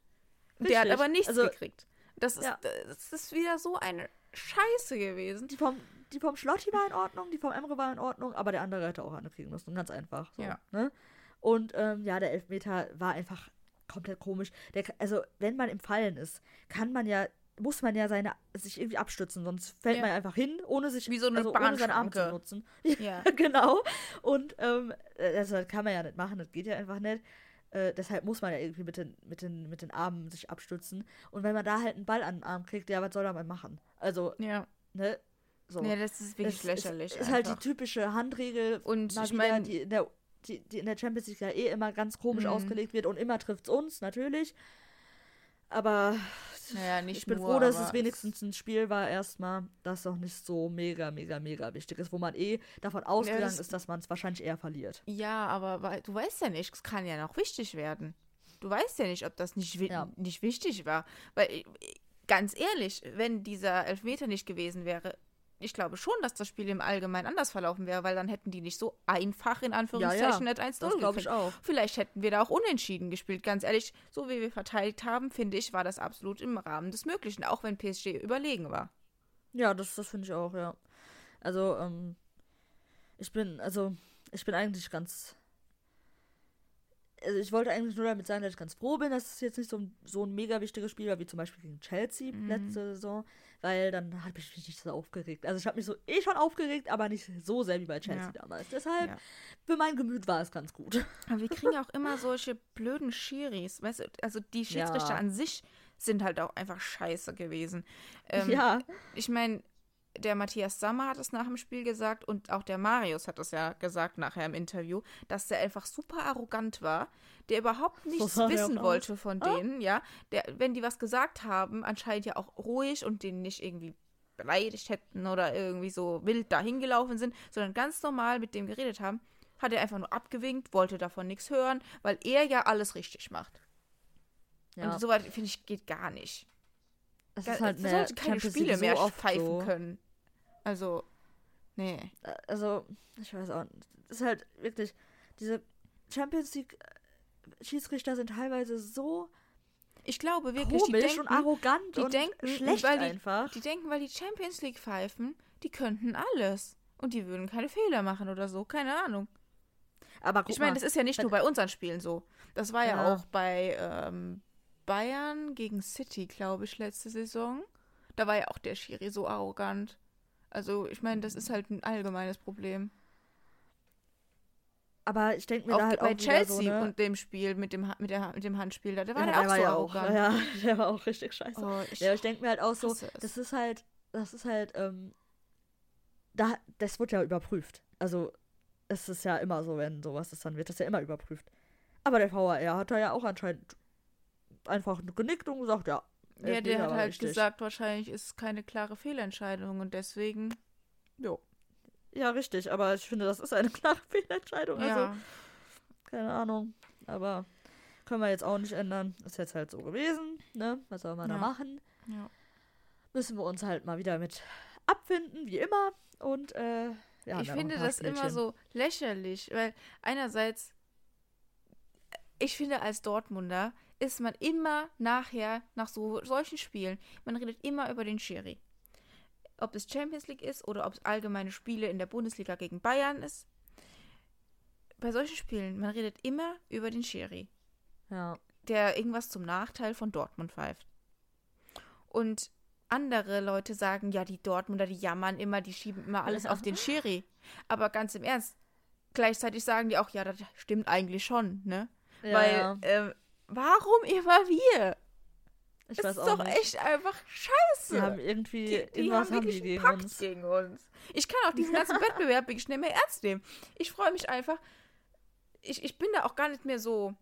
Richtig. Der hat aber nichts also, gekriegt. Das ist, ja. das ist wieder so eine Scheiße gewesen. Die vom, die vom Schlotti war in Ordnung, die vom Emre war in Ordnung, aber der andere hätte auch eine kriegen müssen. Ganz einfach. So, ja. Ne? Und ähm, ja, der Elfmeter war einfach komplett komisch. Der, also, wenn man im Fallen ist, kann man ja muss man ja seine sich irgendwie abstützen, sonst fällt ja. man einfach hin, ohne sich wie so eine also ohne seine Arme zu nutzen. Ja, genau. Und ähm, also das kann man ja nicht machen, das geht ja einfach nicht. Äh, deshalb muss man ja irgendwie mit den, mit, den, mit den Armen sich abstützen. Und wenn man da halt einen Ball an den Arm kriegt, ja, was soll man machen? Also, ja. ne? So. Ja, das ist wirklich das lächerlich. Ist, ist halt die typische Handregel, und ich meine, die in der die, die in der Champions League ja eh immer ganz komisch mhm. ausgelegt wird und immer trifft es uns, natürlich. Aber naja, nicht ich bin nur, froh, dass es wenigstens ein Spiel war, erstmal, das noch nicht so mega, mega, mega wichtig ist, wo man eh davon ausgegangen ja, das ist, dass man es wahrscheinlich eher verliert. Ja, aber du weißt ja nicht, es kann ja noch wichtig werden. Du weißt ja nicht, ob das nicht, Ja. nicht wichtig war. Weil, äh, ganz ehrlich, wenn dieser Elfmeter nicht gewesen wäre, ich glaube schon, dass das Spiel im Allgemeinen anders verlaufen wäre, weil dann hätten die nicht so einfach in Anführungszeichen nicht 1-0 Das glaube ich auch. Vielleicht hätten wir da auch unentschieden gespielt. Ganz ehrlich, so wie wir verteidigt haben, finde ich, war das absolut im Rahmen des Möglichen, auch wenn PSG überlegen war. Ja, das, das finde ich auch, ja. Also, ähm, ich bin, also, ich bin eigentlich ganz. Also ich wollte eigentlich nur damit sagen, dass ich ganz froh bin, dass es jetzt nicht so ein, so ein mega wichtiges Spiel war wie zum Beispiel gegen Chelsea Mhm. letzte Saison, weil dann habe ich mich nicht so aufgeregt. Also ich habe mich so eh schon aufgeregt, aber nicht so sehr wie bei Chelsea Ja. damals. Deshalb, Ja. für mein Gemüt war es ganz gut. Aber wir kriegen auch immer solche blöden Schiris. Weißt du, also die Schiedsrichter Ja. an sich sind halt auch einfach scheiße gewesen. Ähm, ja, Ich meine, der Matthias Sammer hat es nach dem Spiel gesagt und auch der Marius hat es ja gesagt nachher im Interview, dass der einfach super arrogant war, der überhaupt nichts er wissen wollte aus. von Ah. denen, ja. Der, wenn die was gesagt haben, anscheinend ja auch ruhig und den nicht irgendwie beleidigt hätten oder irgendwie so wild dahin gelaufen sind, sondern ganz normal mit dem geredet haben, hat er einfach nur abgewinkt, wollte davon nichts hören, weil er ja alles richtig macht. ja. Und soweit, finde ich, geht gar nicht. es ist halt eine sollte keine Champions Spiele mehr so pfeifen so. können. Also, nee. Also, ich weiß auch nicht. Es ist halt wirklich, diese Champions League äh, Schiedsrichter sind teilweise so Ich glaube wirklich, komisch die denken, und arrogant die und denken, schlecht weil die- einfach. die denken, weil die Champions League pfeifen, die könnten alles. Und die würden keine Fehler machen oder so. Keine Ahnung. Aber ich meine, das ist ja nicht nur bei unseren Spielen so. Das war ja, Ja. auch bei ähm, Bayern gegen City, glaube ich, letzte Saison. Da war ja auch der Schiri so arrogant. Also, ich meine, das ist halt ein allgemeines Problem. aber ich denke mir Auch da halt bei auch Chelsea so, ne? und dem Spiel mit dem, mit, der, mit dem Handspiel da, der war ja, der auch war so ja auch, arrogant. ja, der war auch richtig scheiße. Oh, ich, ja, ich denke mir halt auch so, das ist halt, das ist halt, ähm, da, das wird ja überprüft. Also, es ist ja immer so, wenn sowas ist, dann wird das ja immer überprüft. Aber der VAR hat da ja auch anscheinend einfach genickt und gesagt, ja. Ja, der hat halt richtig. gesagt, wahrscheinlich ist es keine klare Fehlentscheidung und deswegen, jo. Ja, richtig, aber ich finde, das ist eine klare Fehlentscheidung. Also, ja. keine Ahnung. Aber können wir jetzt auch nicht ändern. Ist jetzt halt so gewesen, ne? Was soll man da Ja. machen? ja. Müssen wir uns halt mal wieder mit abfinden, wie immer. Und, äh, ja, ich finde das immer Spielchen. so lächerlich, weil einerseits, ich finde, als Dortmunder ist man immer nachher, nach so solchen Spielen, man redet immer über den Schiri. Ob es Champions League ist oder ob es allgemeine Spiele in der Bundesliga gegen Bayern ist. Bei solchen Spielen, man redet immer über den Schiri, Ja. der irgendwas zum Nachteil von Dortmund pfeift. Und andere Leute sagen, ja, die Dortmunder, die jammern immer, die schieben immer alles auf den Schiri. Aber ganz im Ernst, gleichzeitig sagen die auch, ja, das stimmt eigentlich schon, ne? ja Weil, ja. ähm, warum immer wir? ich Das ist doch nicht. echt einfach scheiße. Die haben irgendwie, Die, die haben haben wirklich die einen Pakt uns. gegen uns. Ich kann auch diesen ganzen Wettbewerb wirklich nicht mehr ernst nehmen. Ich freue mich einfach. Ich, ich bin da auch gar nicht mehr so.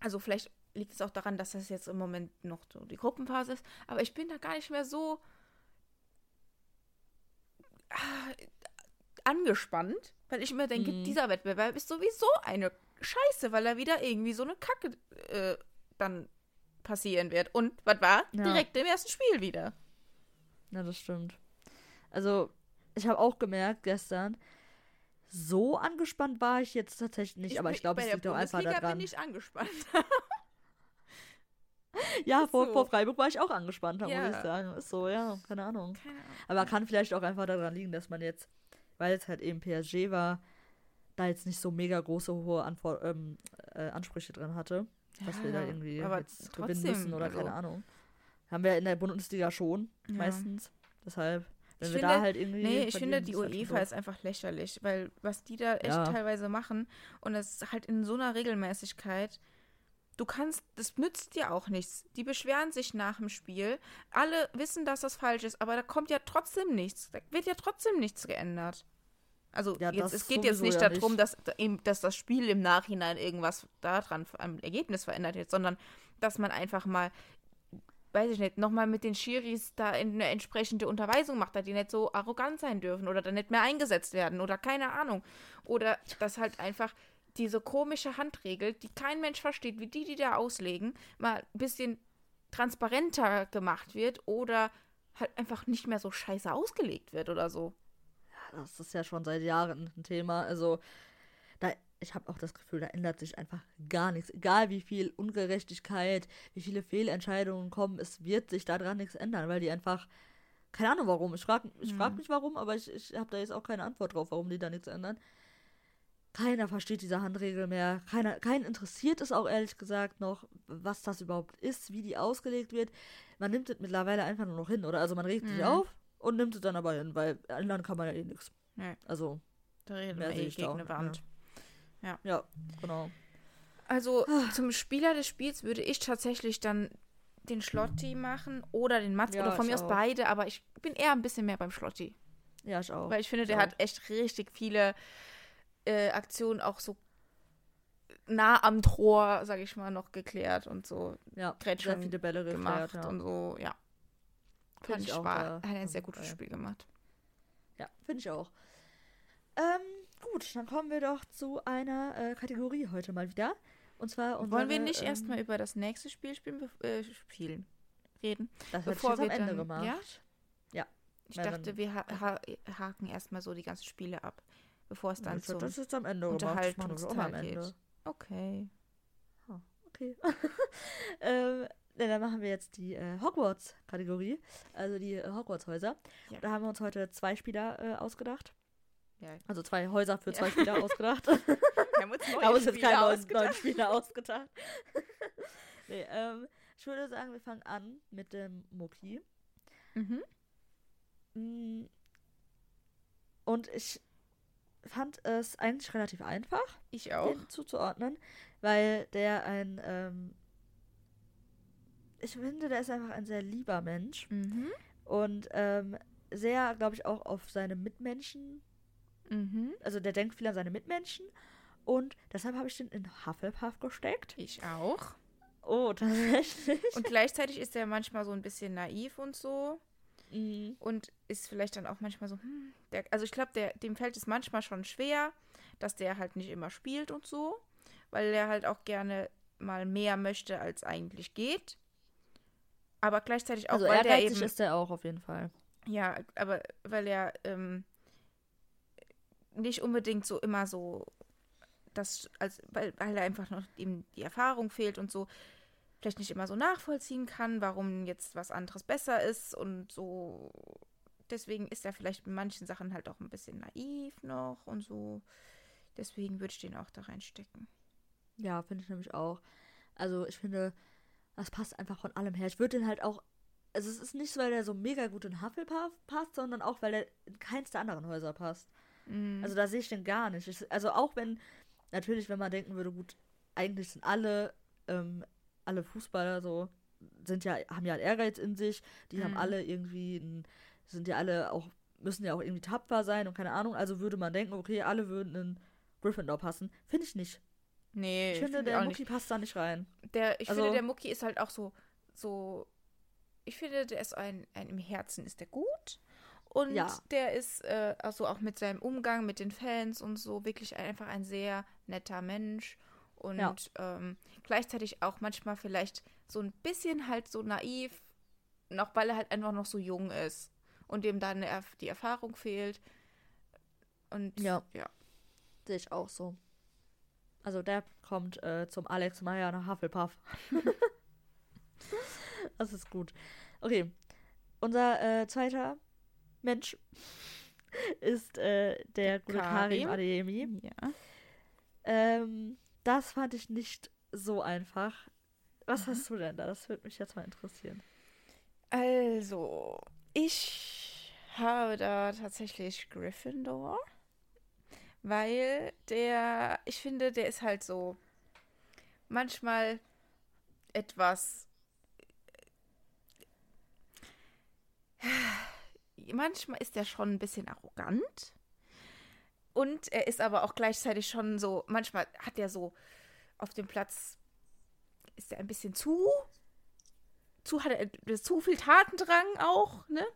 Also, vielleicht liegt es auch daran, dass das jetzt im Moment noch so die Gruppenphase ist. Aber ich bin da gar nicht mehr so ah, angespannt, weil ich immer denke, Mhm. dieser Wettbewerb ist sowieso eine Scheiße, weil da wieder irgendwie so eine Kacke äh, dann passieren wird. Und was war? Ja. Direkt im ersten Spiel wieder. Ja, das stimmt. Also, ich habe auch gemerkt gestern, so angespannt war ich jetzt tatsächlich nicht, aber bin- ich glaube, es liegt auch einfach daran. bin ich angespannt. Ja, vor, so. vor Freiburg war ich auch angespannt, muss Ja. ich sagen. Ist so, ja, keine Ahnung. Keine Ahnung. Aber kann vielleicht auch einfach daran liegen, dass man jetzt, weil es halt eben PSG war, da jetzt nicht so mega große, hohe Anfor ähm, äh, Ansprüche drin hatte, dass wir da Ja, irgendwie aber jetzt gewinnen trotzdem, müssen oder also- keine Ahnung. Haben wir in der Bundesliga schon, Ja. meistens. Deshalb, wenn Ich wir finde- da halt irgendwie. Nee, ich finde, die halt UEFA ist einfach lächerlich, weil was die da echt Ja. teilweise machen und das halt in so einer Regelmäßigkeit, du kannst, das nützt dir auch nichts. Die beschweren sich nach dem Spiel, alle wissen, dass das falsch ist, aber da kommt ja trotzdem nichts. Da wird ja trotzdem nichts geändert. Also Ja, jetzt, es geht jetzt nicht ja darum, nicht. dass, dass das Spiel im Nachhinein irgendwas daran am Ergebnis verändert wird, sondern dass man einfach mal weiß ich nicht, nochmal mit den Schiris da in eine entsprechende Unterweisung macht, dass die nicht so arrogant sein dürfen oder dann nicht mehr eingesetzt werden oder keine Ahnung. Oder dass halt einfach diese komische Handregel, die kein Mensch versteht, wie die, die da auslegen, mal ein bisschen transparenter gemacht wird oder halt einfach nicht mehr so scheiße ausgelegt wird oder so. Das ist ja schon seit Jahren ein Thema. Also, da, ich habe auch das Gefühl, da ändert sich einfach gar nichts. Egal wie viel Ungerechtigkeit, wie viele Fehlentscheidungen kommen, es wird sich daran nichts ändern, weil die einfach. Keine Ahnung warum. Ich frage ich frag Hm. mich warum, aber ich, ich habe da jetzt auch keine Antwort drauf, warum die da nichts ändern. Keiner versteht diese Handregel mehr. Keiner, keinen interessiert es auch ehrlich gesagt noch, was das überhaupt ist, wie die ausgelegt wird. Man nimmt es mittlerweile einfach nur noch hin, oder? Also man regt sich Mhm. auf und nimmt es dann aber hin, weil ändern kann man ja eh nichts. Nee. Also, Da reden Mehr wir eh gegen eine Wand. ja, genau. Also zum Spieler des Spiels würde ich tatsächlich dann den Schlotti machen oder den Mats Ja, oder von mir aus auch. beide, aber ich bin eher ein bisschen mehr beim Schlotti. Ja, ich auch. Weil ich finde, Ich der auch. hat echt richtig viele äh, Aktionen auch so nah am Tor, sag ich mal, noch geklärt und so ja, Gretchen sehr viele Bälle gemacht geklärt, ja. und so, ja. Fand ich ich auch, war, hat ein sehr gutes. Spiel gemacht. Ja, finde ich auch. Ähm, gut, dann kommen wir doch zu einer äh, Kategorie heute mal wieder. Und zwar unsere, Wollen wir nicht ähm, erstmal über das nächste Spiel spielen, äh, spielen reden? Das bevor jetzt am wir Ende dann- gemacht. ja? Ja. Ich dachte, wir ha ha haken erstmal so die ganzen Spiele ab, bevor es dann hätte zum... das jetzt am Ende das mal am Unterhaltungsteil Ende. geht. Okay. Okay. ähm, ne, dann machen wir jetzt die äh, Hogwarts-Kategorie. Also die äh, Hogwarts-Häuser. Ja. Da haben wir uns heute zwei Spieler äh, ausgedacht. Ja, Also zwei Häuser für Ja. zwei Spieler ausgedacht. wir haben uns haben uns jetzt keinen neuen, ausgedacht. neuen Spieler ausgedacht. nee, ähm, ich würde sagen, wir fangen an mit dem Mucki. Mhm. Mm. Und ich fand es eigentlich relativ einfach, Ich auch. den zuzuordnen, weil der ein, ähm, ich finde, der ist einfach ein sehr lieber Mensch Mhm. und ähm, sehr, glaube ich, auch auf seine Mitmenschen, Mhm. also der denkt viel an seine Mitmenschen und deshalb habe ich den in Hufflepuff gesteckt. Ich auch. Oh, tatsächlich. Und gleichzeitig ist er manchmal so ein bisschen naiv und so. Mhm. Und ist vielleicht dann auch manchmal so, hm, der, also ich glaube, dem fällt es manchmal schon schwer, dass der halt nicht immer spielt und so, weil er halt auch gerne mal mehr möchte, als eigentlich geht. Aber gleichzeitig auch, Also weil der eben, ist er auch auf jeden Fall. ja, aber weil er ähm, nicht unbedingt so immer so, das, als, weil, weil er einfach noch ihm die Erfahrung fehlt und so, vielleicht nicht immer so nachvollziehen kann, warum jetzt was anderes besser ist und so. Deswegen ist er vielleicht in manchen Sachen halt auch ein bisschen naiv noch und so. Deswegen würde ich den auch da reinstecken. Ja, finde ich nämlich auch. Also ich finde, das passt einfach von allem her. Ich würde den halt auch. Also es ist nicht so, weil der so mega gut in Hufflepuff passt, sondern auch, weil er in keins der anderen Häuser passt. Mhm. Also da sehe ich den gar nicht. Ich, also auch wenn, natürlich, wenn man denken würde, gut, eigentlich sind alle, ähm, alle Fußballer so, sind ja, haben ja einen Ehrgeiz in sich, die haben Mhm. alle irgendwie, ein, sind ja alle auch, müssen ja auch irgendwie tapfer sein und keine Ahnung, also würde man denken, okay, alle würden in Gryffindor passen. Finde ich nicht. Nee, Ich finde, find der Mucki passt da nicht rein. Der, ich Also- finde, der Mucki ist halt auch so, so, ich finde, der ist ein, ein im Herzen ist der gut. Und Ja. der ist, äh, also auch mit seinem Umgang mit den Fans und so, wirklich einfach ein sehr netter Mensch. Und Ja. ähm, gleichzeitig auch manchmal vielleicht so ein bisschen halt so naiv, noch weil er halt einfach noch so jung ist und dem dann die Erfahrung fehlt. Und Ja. ja. Sehe ich auch so. Also der kommt äh, zum Alex Meyer nach Hufflepuff. das ist gut. Okay. Unser äh, zweiter Mensch ist äh, der gute Karim Karim. Adeyemi. ja. Ähm, das fand ich nicht so einfach. Was Mhm. hast du denn da? Das würde mich jetzt mal interessieren. Also, ich habe da tatsächlich Gryffindor, weil der, ich finde, der ist halt so manchmal etwas. Manchmal ist er schon ein bisschen arrogant. Und er ist aber auch gleichzeitig schon so, manchmal hat er so auf dem Platz, ist er ein bisschen zu zu hat er zu viel Tatendrang auch, ne?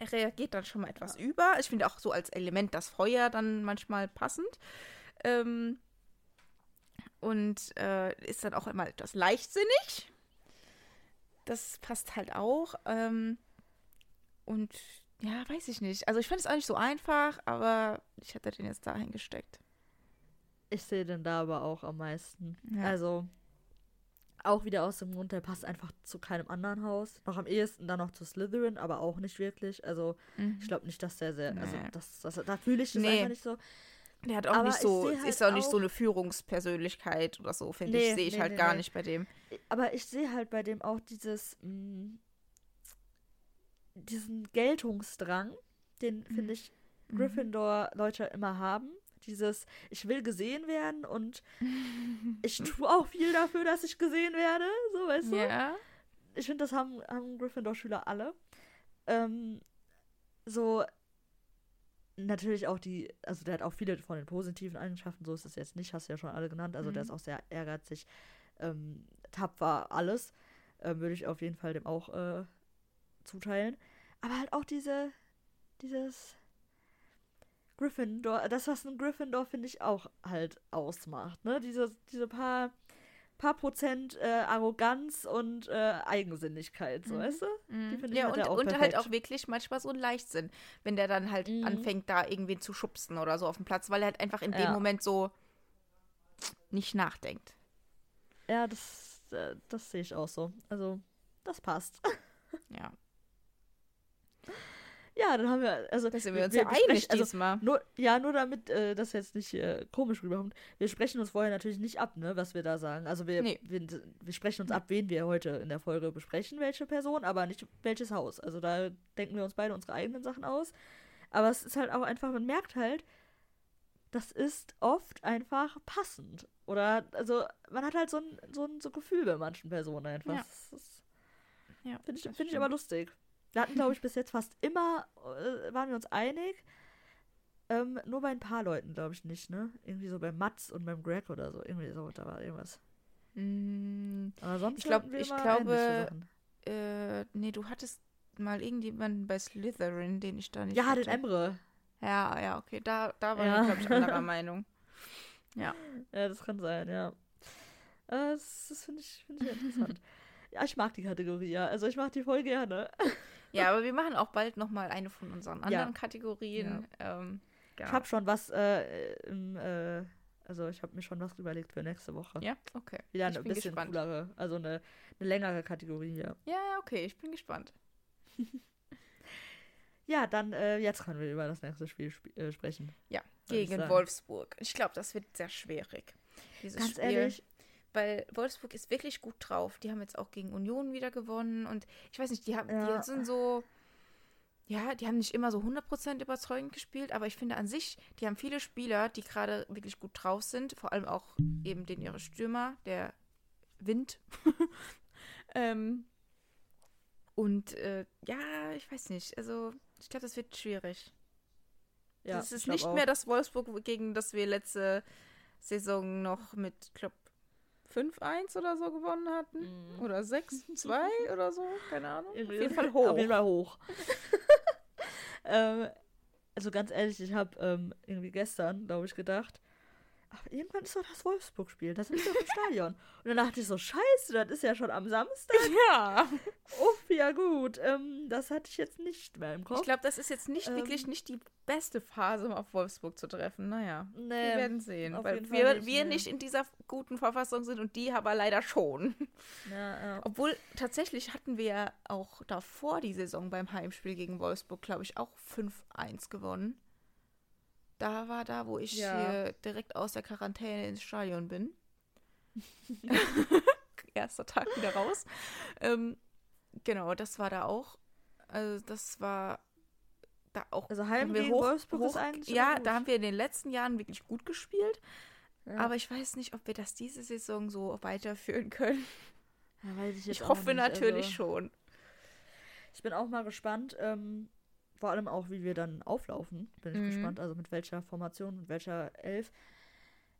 Er reagiert dann schon mal etwas über. Ich finde auch so als Element das Feuer dann manchmal passend. Ähm, und äh, ist dann auch immer etwas leichtsinnig. Das passt halt auch. Ähm, und ja, weiß ich nicht. Also ich finde es auch nicht so einfach, aber ich hätte den jetzt dahin gesteckt. Ich sehe den da aber auch am meisten. Ja. Also auch wieder aus dem Grund, der passt einfach zu keinem anderen Haus. Noch am ehesten dann noch zu Slytherin, aber auch nicht wirklich. Also Mhm. ich glaube nicht, dass der sehr, also Nee. das, das, da fühle ich das Nee. einfach nicht so. Der hat auch Aber nicht ich so, halt ist auch nicht so eine Führungspersönlichkeit oder so, finde Nee, ich. Sehe ich halt gar nicht bei dem. Aber ich sehe halt bei dem auch dieses, mh, diesen Geltungsdrang, den Mhm. finde ich Gryffindor-Leute immer haben. Dieses, ich will gesehen werden und ich tue auch viel dafür, dass ich gesehen werde. So, weißt du? Ja. Ich finde, das haben, haben Gryffindor-Schüler alle. Ähm, so, natürlich auch die, also der hat auch viele von den positiven Eigenschaften, so ist es jetzt nicht, hast du ja schon alle genannt. Also der Mhm. ist auch sehr ehrgeizig, ähm, tapfer, alles. Ähm, Würde ich auf jeden Fall dem auch äh, zuteilen. Aber halt auch diese, dieses Gryffindor, das, was ein Gryffindor, finde ich, auch halt ausmacht, ne? Diese, diese paar, paar Prozent äh, Arroganz und äh, Eigensinnigkeit, so, Mhm. weißt du? Mhm. Die finde ich ja, hat und, auch und halt perfekt. auch wirklich manchmal so ein Leichtsinn, wenn der dann halt Mhm. anfängt, da irgendwen zu schubsen oder so auf dem Platz, weil er halt einfach in dem Ja. Moment so nicht nachdenkt. Ja, das, äh, das sehe ich auch so. Also, das passt. Ja. Ja, dann haben wir, also, Da sind wir uns wir ja einig besprechen- also, diesmal. Nur, ja, nur damit äh, das jetzt nicht äh, komisch rüberkommt. Wir sprechen uns vorher natürlich nicht ab, ne, was wir da sagen. Also wir, Nee. wir, wir sprechen uns ab, wen wir heute in der Folge besprechen, welche Person, aber nicht welches Haus. Also da denken wir uns beide unsere eigenen Sachen aus. Aber es ist halt auch einfach, man merkt halt, das ist oft einfach passend. Oder, also, man hat halt so ein, so ein so Gefühl bei manchen Personen einfach. Ja. Das ist, Ja, Finde ich, das find ich aber lustig. Wir hatten, glaube ich, bis jetzt fast immer, äh, waren wir uns einig. Ähm, nur bei ein paar Leuten, glaube ich, nicht, ne? Irgendwie so bei Mats und beim Greg oder so. Irgendwie so, da war irgendwas. Mm, Aber sonst Ich glaub- wir ich glaube, äh, nee, du hattest mal irgendjemanden bei Slytherin, den ich da nicht Ja, hatte. den Emre. Ja, ja, okay, da, da war Ja. ich, glaube ich, anderer Meinung. Ja. Ja, das kann sein, ja. Äh, das das finde ich, find ich interessant. ja, ich mag die Kategorie, ja. Also ich mag die voll gerne. Ja, aber wir machen auch bald nochmal eine von unseren anderen Ja. Kategorien. Ähm, Ich ja. habe schon was, äh, im, äh, also ich habe mir schon was überlegt für nächste Woche. ja, okay. Wieder ich eine bisschen gespannt. coolere, also eine, eine längere Kategorie hier. Ja, ja, okay, ich bin gespannt. Ja, dann, äh, jetzt können wir über das nächste Spiel sp äh, sprechen. Ja, ich gegen sagen. Wolfsburg. Ich glaube, das wird sehr schwierig. Dieses Ganz Spiel. ehrlich, Weil Wolfsburg ist wirklich gut drauf. Die haben jetzt auch gegen Union wieder gewonnen. Und ich weiß nicht, die, haben, Ja. die sind so. Ja, die haben nicht immer so 100% überzeugend gespielt, aber ich finde an sich, die haben viele Spieler, die gerade wirklich gut drauf sind. Vor allem auch eben den ihre Stürmer, der Wind. ähm, und äh, ja, ich weiß nicht. Also, ich glaube, das wird schwierig. ja, das ist nicht auch. mehr das Wolfsburg, gegen das wir letzte Saison noch mit, glaube, 5-1 oder so gewonnen hatten. Mhm. Oder 6-2 oder so, keine Ahnung. Auf jeden Fall hoch. Auf jeden Fall hoch. ähm, also ganz ehrlich, ich habe ähm, irgendwie gestern, glaube ich, gedacht, ach, irgendwann ist doch das Wolfsburg-Spiel, das ist doch im Stadion. Und dann dachte ich so, scheiße, das ist ja schon am Samstag. Ja, Uff, ja gut, ähm, das hatte ich jetzt nicht mehr im Kopf. ich glaube, das ist jetzt nicht Ähm. wirklich nicht die beste Phase, um auf Wolfsburg zu treffen. Naja, nee, wir werden sehen. Weil wir, nicht, wir nee. nicht in dieser guten Verfassung sind und die aber leider schon. ja, ja. Obwohl, tatsächlich hatten wir ja auch davor die Saison beim Heimspiel gegen Wolfsburg, glaube ich, auch 5-1 gewonnen. Da war da, wo ich Ja. hier direkt aus der Quarantäne ins Stadion bin. Erster Tag wieder raus. Ähm, genau, das war da auch. Also das war da auch. Also haben Heim wir hoch- Wolfsburg ist hoch- eigentlich Ja, gut. da haben wir in den letzten Jahren wirklich gut gespielt. ja. Aber ich weiß nicht, ob wir das diese Saison so weiterführen können. Ja, ich, Ich hoffe nicht, natürlich also. schon. Ich bin auch mal gespannt, ähm, vor allem auch, wie wir dann auflaufen. Bin ich Mhm. gespannt, also mit welcher Formation, mit welcher Elf.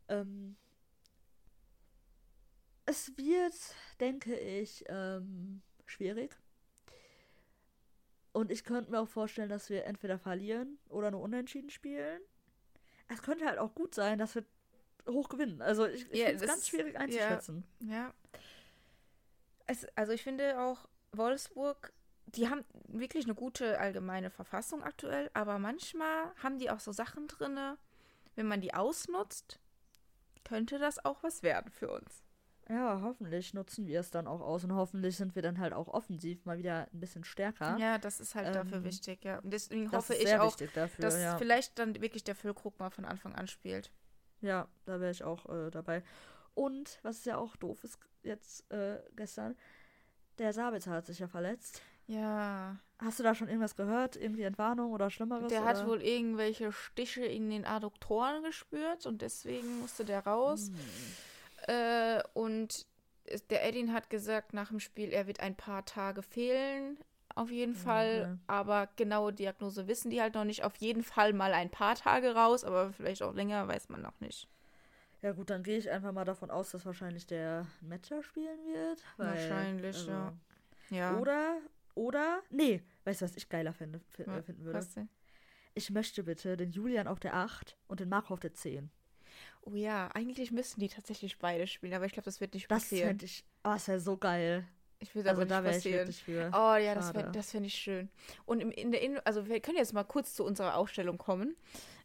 Ähm, es wird, denke ich, ähm, schwierig. Und ich könnte mir auch vorstellen, dass wir entweder verlieren oder nur unentschieden spielen. Es könnte halt auch gut sein, dass wir hoch gewinnen. Also ich, ich Ja, finde es ganz schwierig einzuschätzen. Ja. Es, also ich finde auch Wolfsburg, die haben wirklich eine gute allgemeine Verfassung aktuell, aber manchmal haben die auch so Sachen drinne, wenn man die ausnutzt, könnte das auch was werden für uns. Ja, hoffentlich nutzen wir es dann auch aus und hoffentlich sind wir dann halt auch offensiv mal wieder ein bisschen stärker. Ja, das ist halt dafür Ähm, wichtig, ja. Und deswegen das hoffe ist ich auch, dafür, dass ja. vielleicht dann wirklich der Füllkrug mal von Anfang an spielt. Ja, da wäre ich auch äh, dabei. Und, was ja auch doof ist jetzt äh, gestern, der Sabitzer hat sich ja verletzt. Ja, Hast du da schon irgendwas gehört? Irgendwie Entwarnung oder Schlimmeres? der hat oder? wohl irgendwelche Stiche in den Adduktoren gespürt und deswegen musste der raus. Hm. Äh, und der Edin hat gesagt nach dem Spiel, er wird ein paar Tage fehlen. Auf jeden Fall. Okay. Aber genaue Diagnose wissen die halt noch nicht. Auf jeden Fall mal ein paar Tage raus, aber vielleicht auch länger, weiß man noch nicht. Ja gut, dann gehe ich einfach mal davon aus, dass wahrscheinlich der Matcher spielen wird. Weil, Wahrscheinlich, ja. Ja. Oder, oder, nee, weißt du, was ich geiler finde, fi- Ja, äh, finden würde? Ich möchte bitte den Julian auf der 8 und den Marco auf der 10. Oh ja, eigentlich müssten die tatsächlich beide spielen, aber ich glaube, das wird nicht Das passieren. fände ich, oh, das wäre so geil. Ich will Also aber da nicht wäre ich passieren. wirklich für. Oh ja, das fände das fänd ich schön. Und im, in der Innen also wir können jetzt mal kurz zu unserer Ausstellung kommen.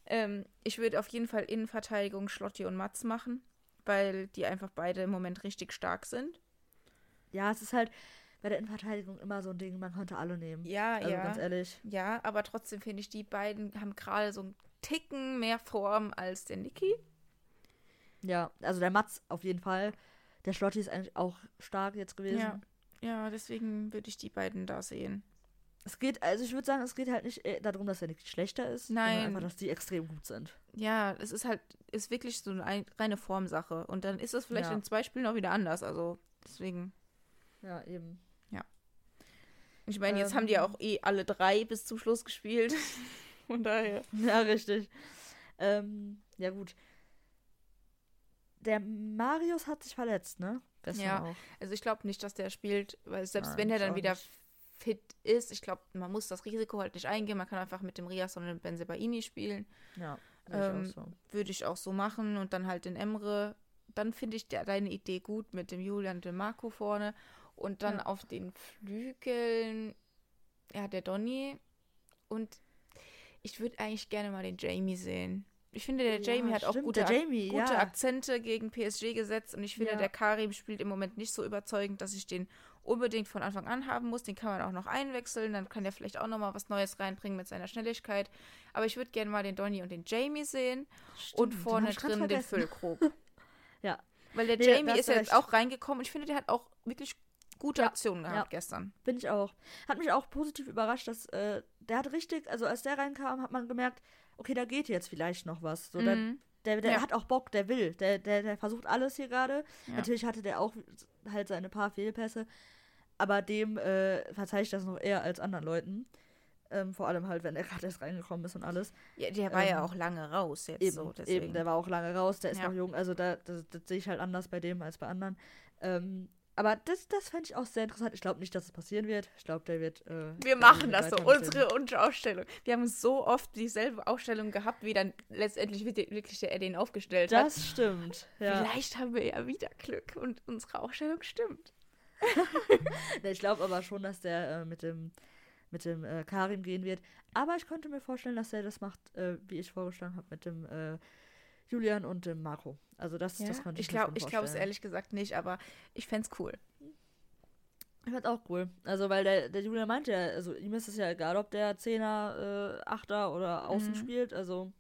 Ähm, ich würde auf jeden Fall Innenverteidigung Schlotti und Matz machen, weil die einfach beide im Moment richtig stark sind. Ja, es ist halt bei der Innenverteidigung immer so ein Ding, man konnte alle nehmen. Ja, Also ja. ganz ehrlich. Ja, aber trotzdem finde ich, die beiden haben gerade so einen Ticken mehr Form als der Niki. Ja, also der Mats auf jeden Fall. Der Schlotti ist eigentlich auch stark jetzt gewesen. Ja. Ja, deswegen würde ich die beiden da sehen. Es geht, also ich würde sagen, es geht halt nicht äh, darum, dass der Niki schlechter ist, Nein. sondern einfach, dass die extrem gut sind. Ja, es ist halt, ist wirklich so eine ein- reine Formsache. Und dann ist es vielleicht Ja. in zwei Spielen auch wieder anders. Also deswegen. Ja, eben. Ich meine, jetzt Ähm. haben die ja auch eh alle drei bis zum Schluss gespielt. Von daher. Ja, richtig. Ähm, ja, gut. Der Marius hat sich verletzt, ne? Gestern Ja. auch. Also ich glaube nicht, dass der spielt, weil selbst Nein, wenn er dann wieder nicht. fit ist, ich glaube, man muss das Risiko halt nicht eingehen. Man kann einfach mit dem Rias und dem Benzebaini spielen. Ja, Ähm, so. Würde ich auch so machen. Und dann halt den Emre. Dann finde ich der, deine Idee gut mit dem Julian und dem Marco vorne. Und dann Ja. auf den Flügeln, ja, der Donny. Und ich würde eigentlich gerne mal den Jamie sehen. Ich finde, der Ja, Jamie hat auch stimmt, gute, der Ak- Jamie, gute ja. Akzente gegen PSG gesetzt. Und ich finde, Ja. der Karim spielt im Moment nicht so überzeugend, dass ich den unbedingt von Anfang an haben muss. Den kann man auch noch einwechseln. Dann kann der vielleicht auch noch mal was Neues reinbringen mit seiner Schnelligkeit. Aber ich würde gerne mal den Donny und den Jamie sehen. und Stimmt, den vorne drin den. Füllkrug. Ja. Weil der Nee, Jamie ist ja jetzt auch reingekommen und ich finde, der hat auch wirklich gute Ja, Aktionen gehabt ja. gestern. Bin ich auch. Hat mich auch positiv überrascht, dass äh, der hat richtig, also als der reinkam, hat man gemerkt, okay, da geht jetzt vielleicht noch was. So, der, Mhm. der, der Ja. hat auch Bock, der will. Der, der, der versucht alles hier gerade. Ja. Natürlich hatte der auch halt seine paar Fehlpässe. Aber dem äh, verzeihe ich das noch eher als anderen Leuten. Ähm, vor allem halt, wenn er gerade erst reingekommen ist und alles. Ja, der war ja Ähm, auch lange raus jetzt Eben, so. Deswegen. eben, der war auch lange raus, der ist Ja. noch jung. Also da, das, das sehe ich halt anders bei dem als bei anderen. Ähm, aber das, das fände ich auch sehr interessant. Ich glaube nicht, dass es passieren wird. Ich glaube, der wird. Äh, wir machen das so, unsere, unsere Ausstellung. Wir haben so oft dieselbe Ausstellung gehabt, wie dann letztendlich wirklich der Edin aufgestellt dem- hat. Das stimmt. Ja. Vielleicht haben wir ja wieder Glück und unsere Ausstellung stimmt. Ich glaube aber schon, dass der äh, mit dem, mit dem äh, Karim gehen wird. Aber ich könnte mir vorstellen, dass er das macht, äh, wie ich vorgeschlagen habe, mit dem äh, Julian und dem Marco. Also das, das könnte ich, ich ich glaube es ehrlich gesagt nicht, aber ich fände es cool. Ich fand's auch cool. Also, weil der, der Julian meinte ja, also ihm ist es ja egal, ob der Zehner, äh, Achter oder Außen Mhm. spielt. Also,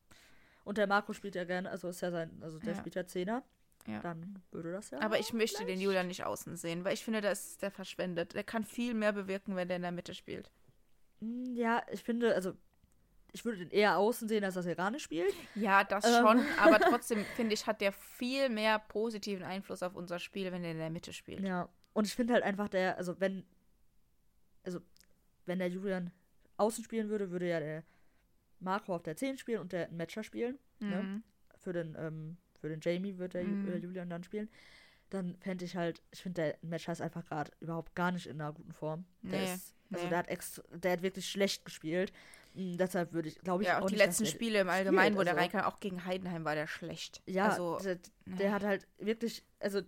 und der Marco spielt ja gerne, also ist ja sein, also der Ja. spielt ja Zehner. Ja. Dann würde das ja. Aber ich möchte den vielleicht- Julian nicht außen sehen, weil ich finde, da ist der verschwendet. Der kann viel mehr bewirken, wenn der in der Mitte spielt. Mm, Ja, ich finde, also ich würde den eher außen sehen, als dass er gar nicht spielt. Ja, das Ähm. schon, aber trotzdem finde ich, hat der viel mehr positiven Einfluss auf unser Spiel, wenn der in der Mitte spielt. Ja. Und ich finde halt einfach der, also wenn, also wenn der Julian außen spielen würde, würde ja der Marco auf der 10 spielen und der Matcher spielen. Ne? Mhm. Für den, ähm, für den Jamie wird der Mhm. äh, Julian dann spielen. Dann fände ich halt, ich finde der Matcher ist einfach gerade überhaupt gar nicht in einer guten Form. Der Nee, ist, also nee. der hat extra, der hat wirklich schlecht gespielt. Mm, deshalb würde ich, glaube ich, Ja, auch, auch die letzten der Spiele im Allgemeinen, wo der also- reinkam, auch gegen Heidenheim war der schlecht. Ja, also, der, der ne. hat halt wirklich, also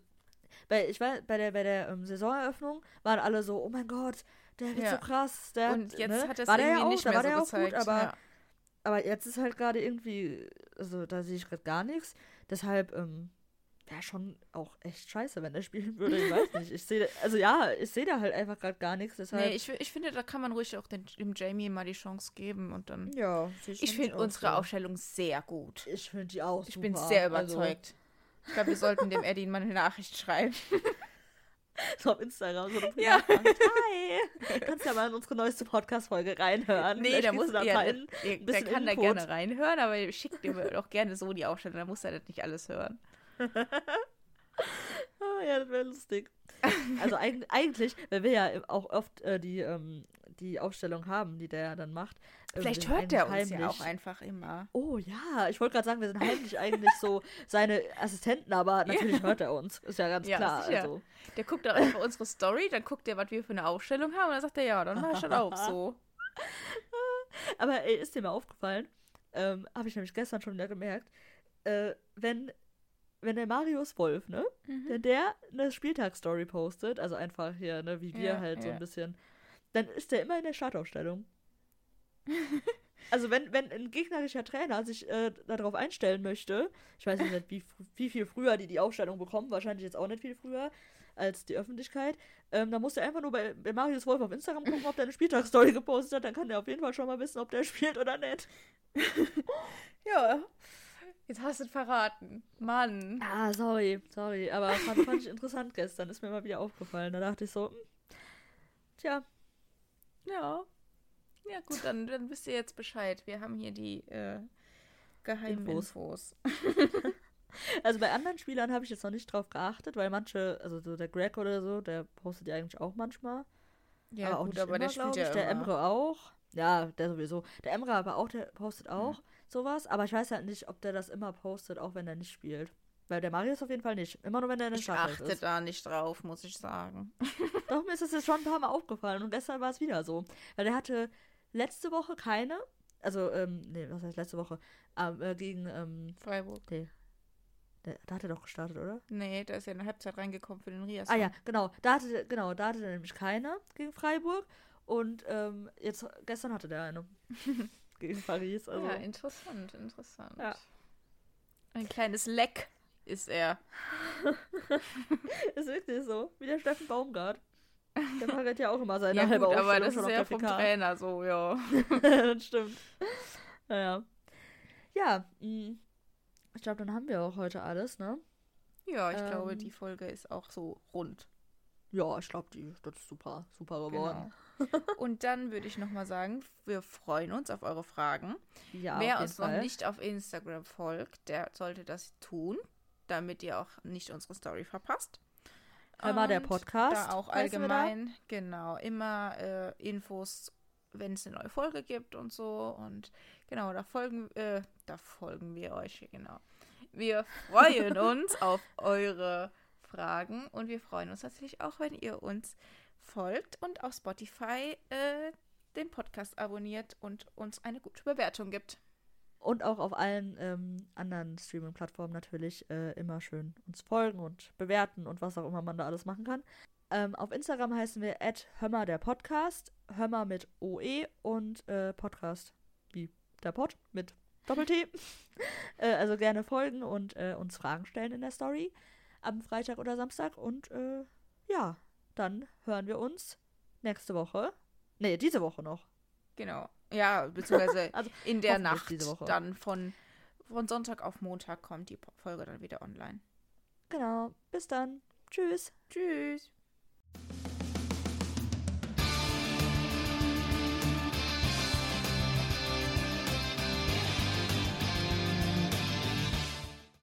bei, ich war bei der bei der ähm, Saisoneröffnung waren alle so, oh mein Gott, der wird Ja. so krass, der und jetzt ne? hat er es der irgendwie ja auch, nicht da mehr war so der auch gut, aber ja. aber jetzt ist halt gerade irgendwie, also da sehe ich gerade gar nichts, deshalb ähm, wäre schon auch echt scheiße, wenn er spielen würde, ich weiß nicht, ich sehe, also ja, ich sehe da halt einfach gerade gar nichts, deshalb Nee, ich, ich finde, da kann man ruhig auch den, dem Jamie mal die Chance geben und dann. ja, Ich finde auch unsere so. Aufstellung sehr gut. Ich finde die auch Ich bin super. sehr Also, überzeugt. Ich glaube, wir sollten dem Eddie mal eine Nachricht schreiben. so auf Instagram so Ja. Hi! Kannst ja mal in unsere neueste Podcast-Folge reinhören. Nee, da muss da ja, rein. der, kann da Input. gerne reinhören, aber schickt ihm doch gerne so die Aufstellung, da muss er das nicht alles hören. Ah, ja, das wäre lustig. Also eig eigentlich, weil wir ja auch oft äh, die, ähm, die Aufstellung haben, die der ja dann macht. ähm, Vielleicht hört der uns ja heimlich- auch einfach immer. Oh ja, ich wollte gerade sagen, wir sind heimlich eigentlich so seine Assistenten, aber natürlich hört er uns. Ist ja ganz Ja, klar. sicher. Also. Der guckt dann einfach unsere Story, dann guckt er, was wir für eine Aufstellung haben und dann sagt er, ja, dann mach ich das auch so. Aber ey, ist dir mal aufgefallen, ähm, habe ich nämlich gestern schon wieder gemerkt, äh, wenn, wenn der Marius Wolf, ne, Mhm. wenn der eine Spieltagsstory postet, also einfach hier, ne, wie wir Ja, halt so ja. ein bisschen, dann ist der immer in der Startaufstellung. also wenn, wenn ein gegnerischer Trainer sich äh, darauf einstellen möchte, ich weiß nicht, wie, wie viel früher die die Aufstellung bekommen, wahrscheinlich jetzt auch nicht viel früher als die Öffentlichkeit, ähm, dann muss er einfach nur bei, bei Marius Wolf auf Instagram gucken, ob der eine Spieltagsstory gepostet hat, dann kann er auf jeden Fall schon mal wissen, ob der spielt oder nicht. Ja. Jetzt hast du es verraten. Mann. Ah, sorry, sorry, aber fand, fand ich interessant gestern, ist mir mal wieder aufgefallen. Da dachte ich so, hm, tja, Ja. Ja, gut, dann, dann wisst ihr jetzt Bescheid. Wir haben hier die äh, geheimen Infos. Infos. Also bei anderen Spielern habe ich jetzt noch nicht drauf geachtet, weil manche, also so der Greg oder so, der postet ja eigentlich auch manchmal. Ja, aber auch gut, nicht aber immer, der spielt glaub ja ich. Der immer. Emre auch. Ja, der sowieso. Der Emre aber auch, der postet auch sowas. Aber ich weiß halt nicht, ob der das immer postet, auch wenn er nicht spielt. Weil der Marius auf jeden Fall nicht. Immer nur, wenn er in der Ich achte ist. da nicht drauf, muss ich sagen. Doch, mir ist das jetzt schon ein paar Mal aufgefallen. Und gestern war es wieder so. Weil der hatte letzte Woche keine. Also, ähm, nee, was heißt letzte Woche? Ähm, äh, gegen, ähm, Freiburg. nee. Der, da hat er doch gestartet, oder? Nee, da ist ja in der Halbzeit reingekommen für den Rias. Ah ja, genau. Da hatte, genau, da hatte der nämlich keine gegen Freiburg. Und ähm, jetzt gestern hatte der eine gegen Paris. Also ja, interessant, interessant. Ja. Ein kleines Leck ist er. ist wirklich so. Wie der Steffen Baumgart. Der verrät ja auch immer seine Ja, halbe gut, aber das ist ja vom PK. Trainer so, ja. das stimmt. Naja. Ja, mh. ich glaube, dann haben wir auch heute alles, ne? Ja, ich glaube, Ähm. die Folge ist auch so rund. Ja, ich glaube, die das ist super, super geworden. Genau. Und dann würde ich nochmal sagen, wir freuen uns auf eure Fragen. Ja, Wer uns noch Fall. nicht auf Instagram folgt, der sollte das tun, damit ihr auch nicht unsere Story verpasst. Einmal der Podcast, Da auch wir da? allgemein, genau, immer äh, Infos, wenn es eine neue Folge gibt und so. Und genau, da folgen, äh, da folgen wir euch, genau. Wir freuen uns auf eure Fragen und wir freuen uns natürlich auch, wenn ihr uns folgt und auf Spotify äh, den Podcast abonniert und uns eine gute Bewertung gibt. Und auch auf allen ähm, anderen Streaming-Plattformen natürlich äh, immer schön uns folgen und bewerten und was auch immer man da alles machen kann. Ähm, auf Instagram heißen wir Hömmer der Podcast, Hömmer mit OE und äh, Podcast wie der Pod mit Doppel-T. äh, also gerne folgen und äh, uns Fragen stellen in der Story am Freitag oder Samstag. Und äh, ja, dann hören wir uns nächste Woche. Nee, diese Woche noch. Genau. Ja, beziehungsweise Also, in der Nacht diese Woche. dann von, von Sonntag auf Montag kommt die Folge dann wieder online. Genau. Bis dann. Tschüss. Tschüss.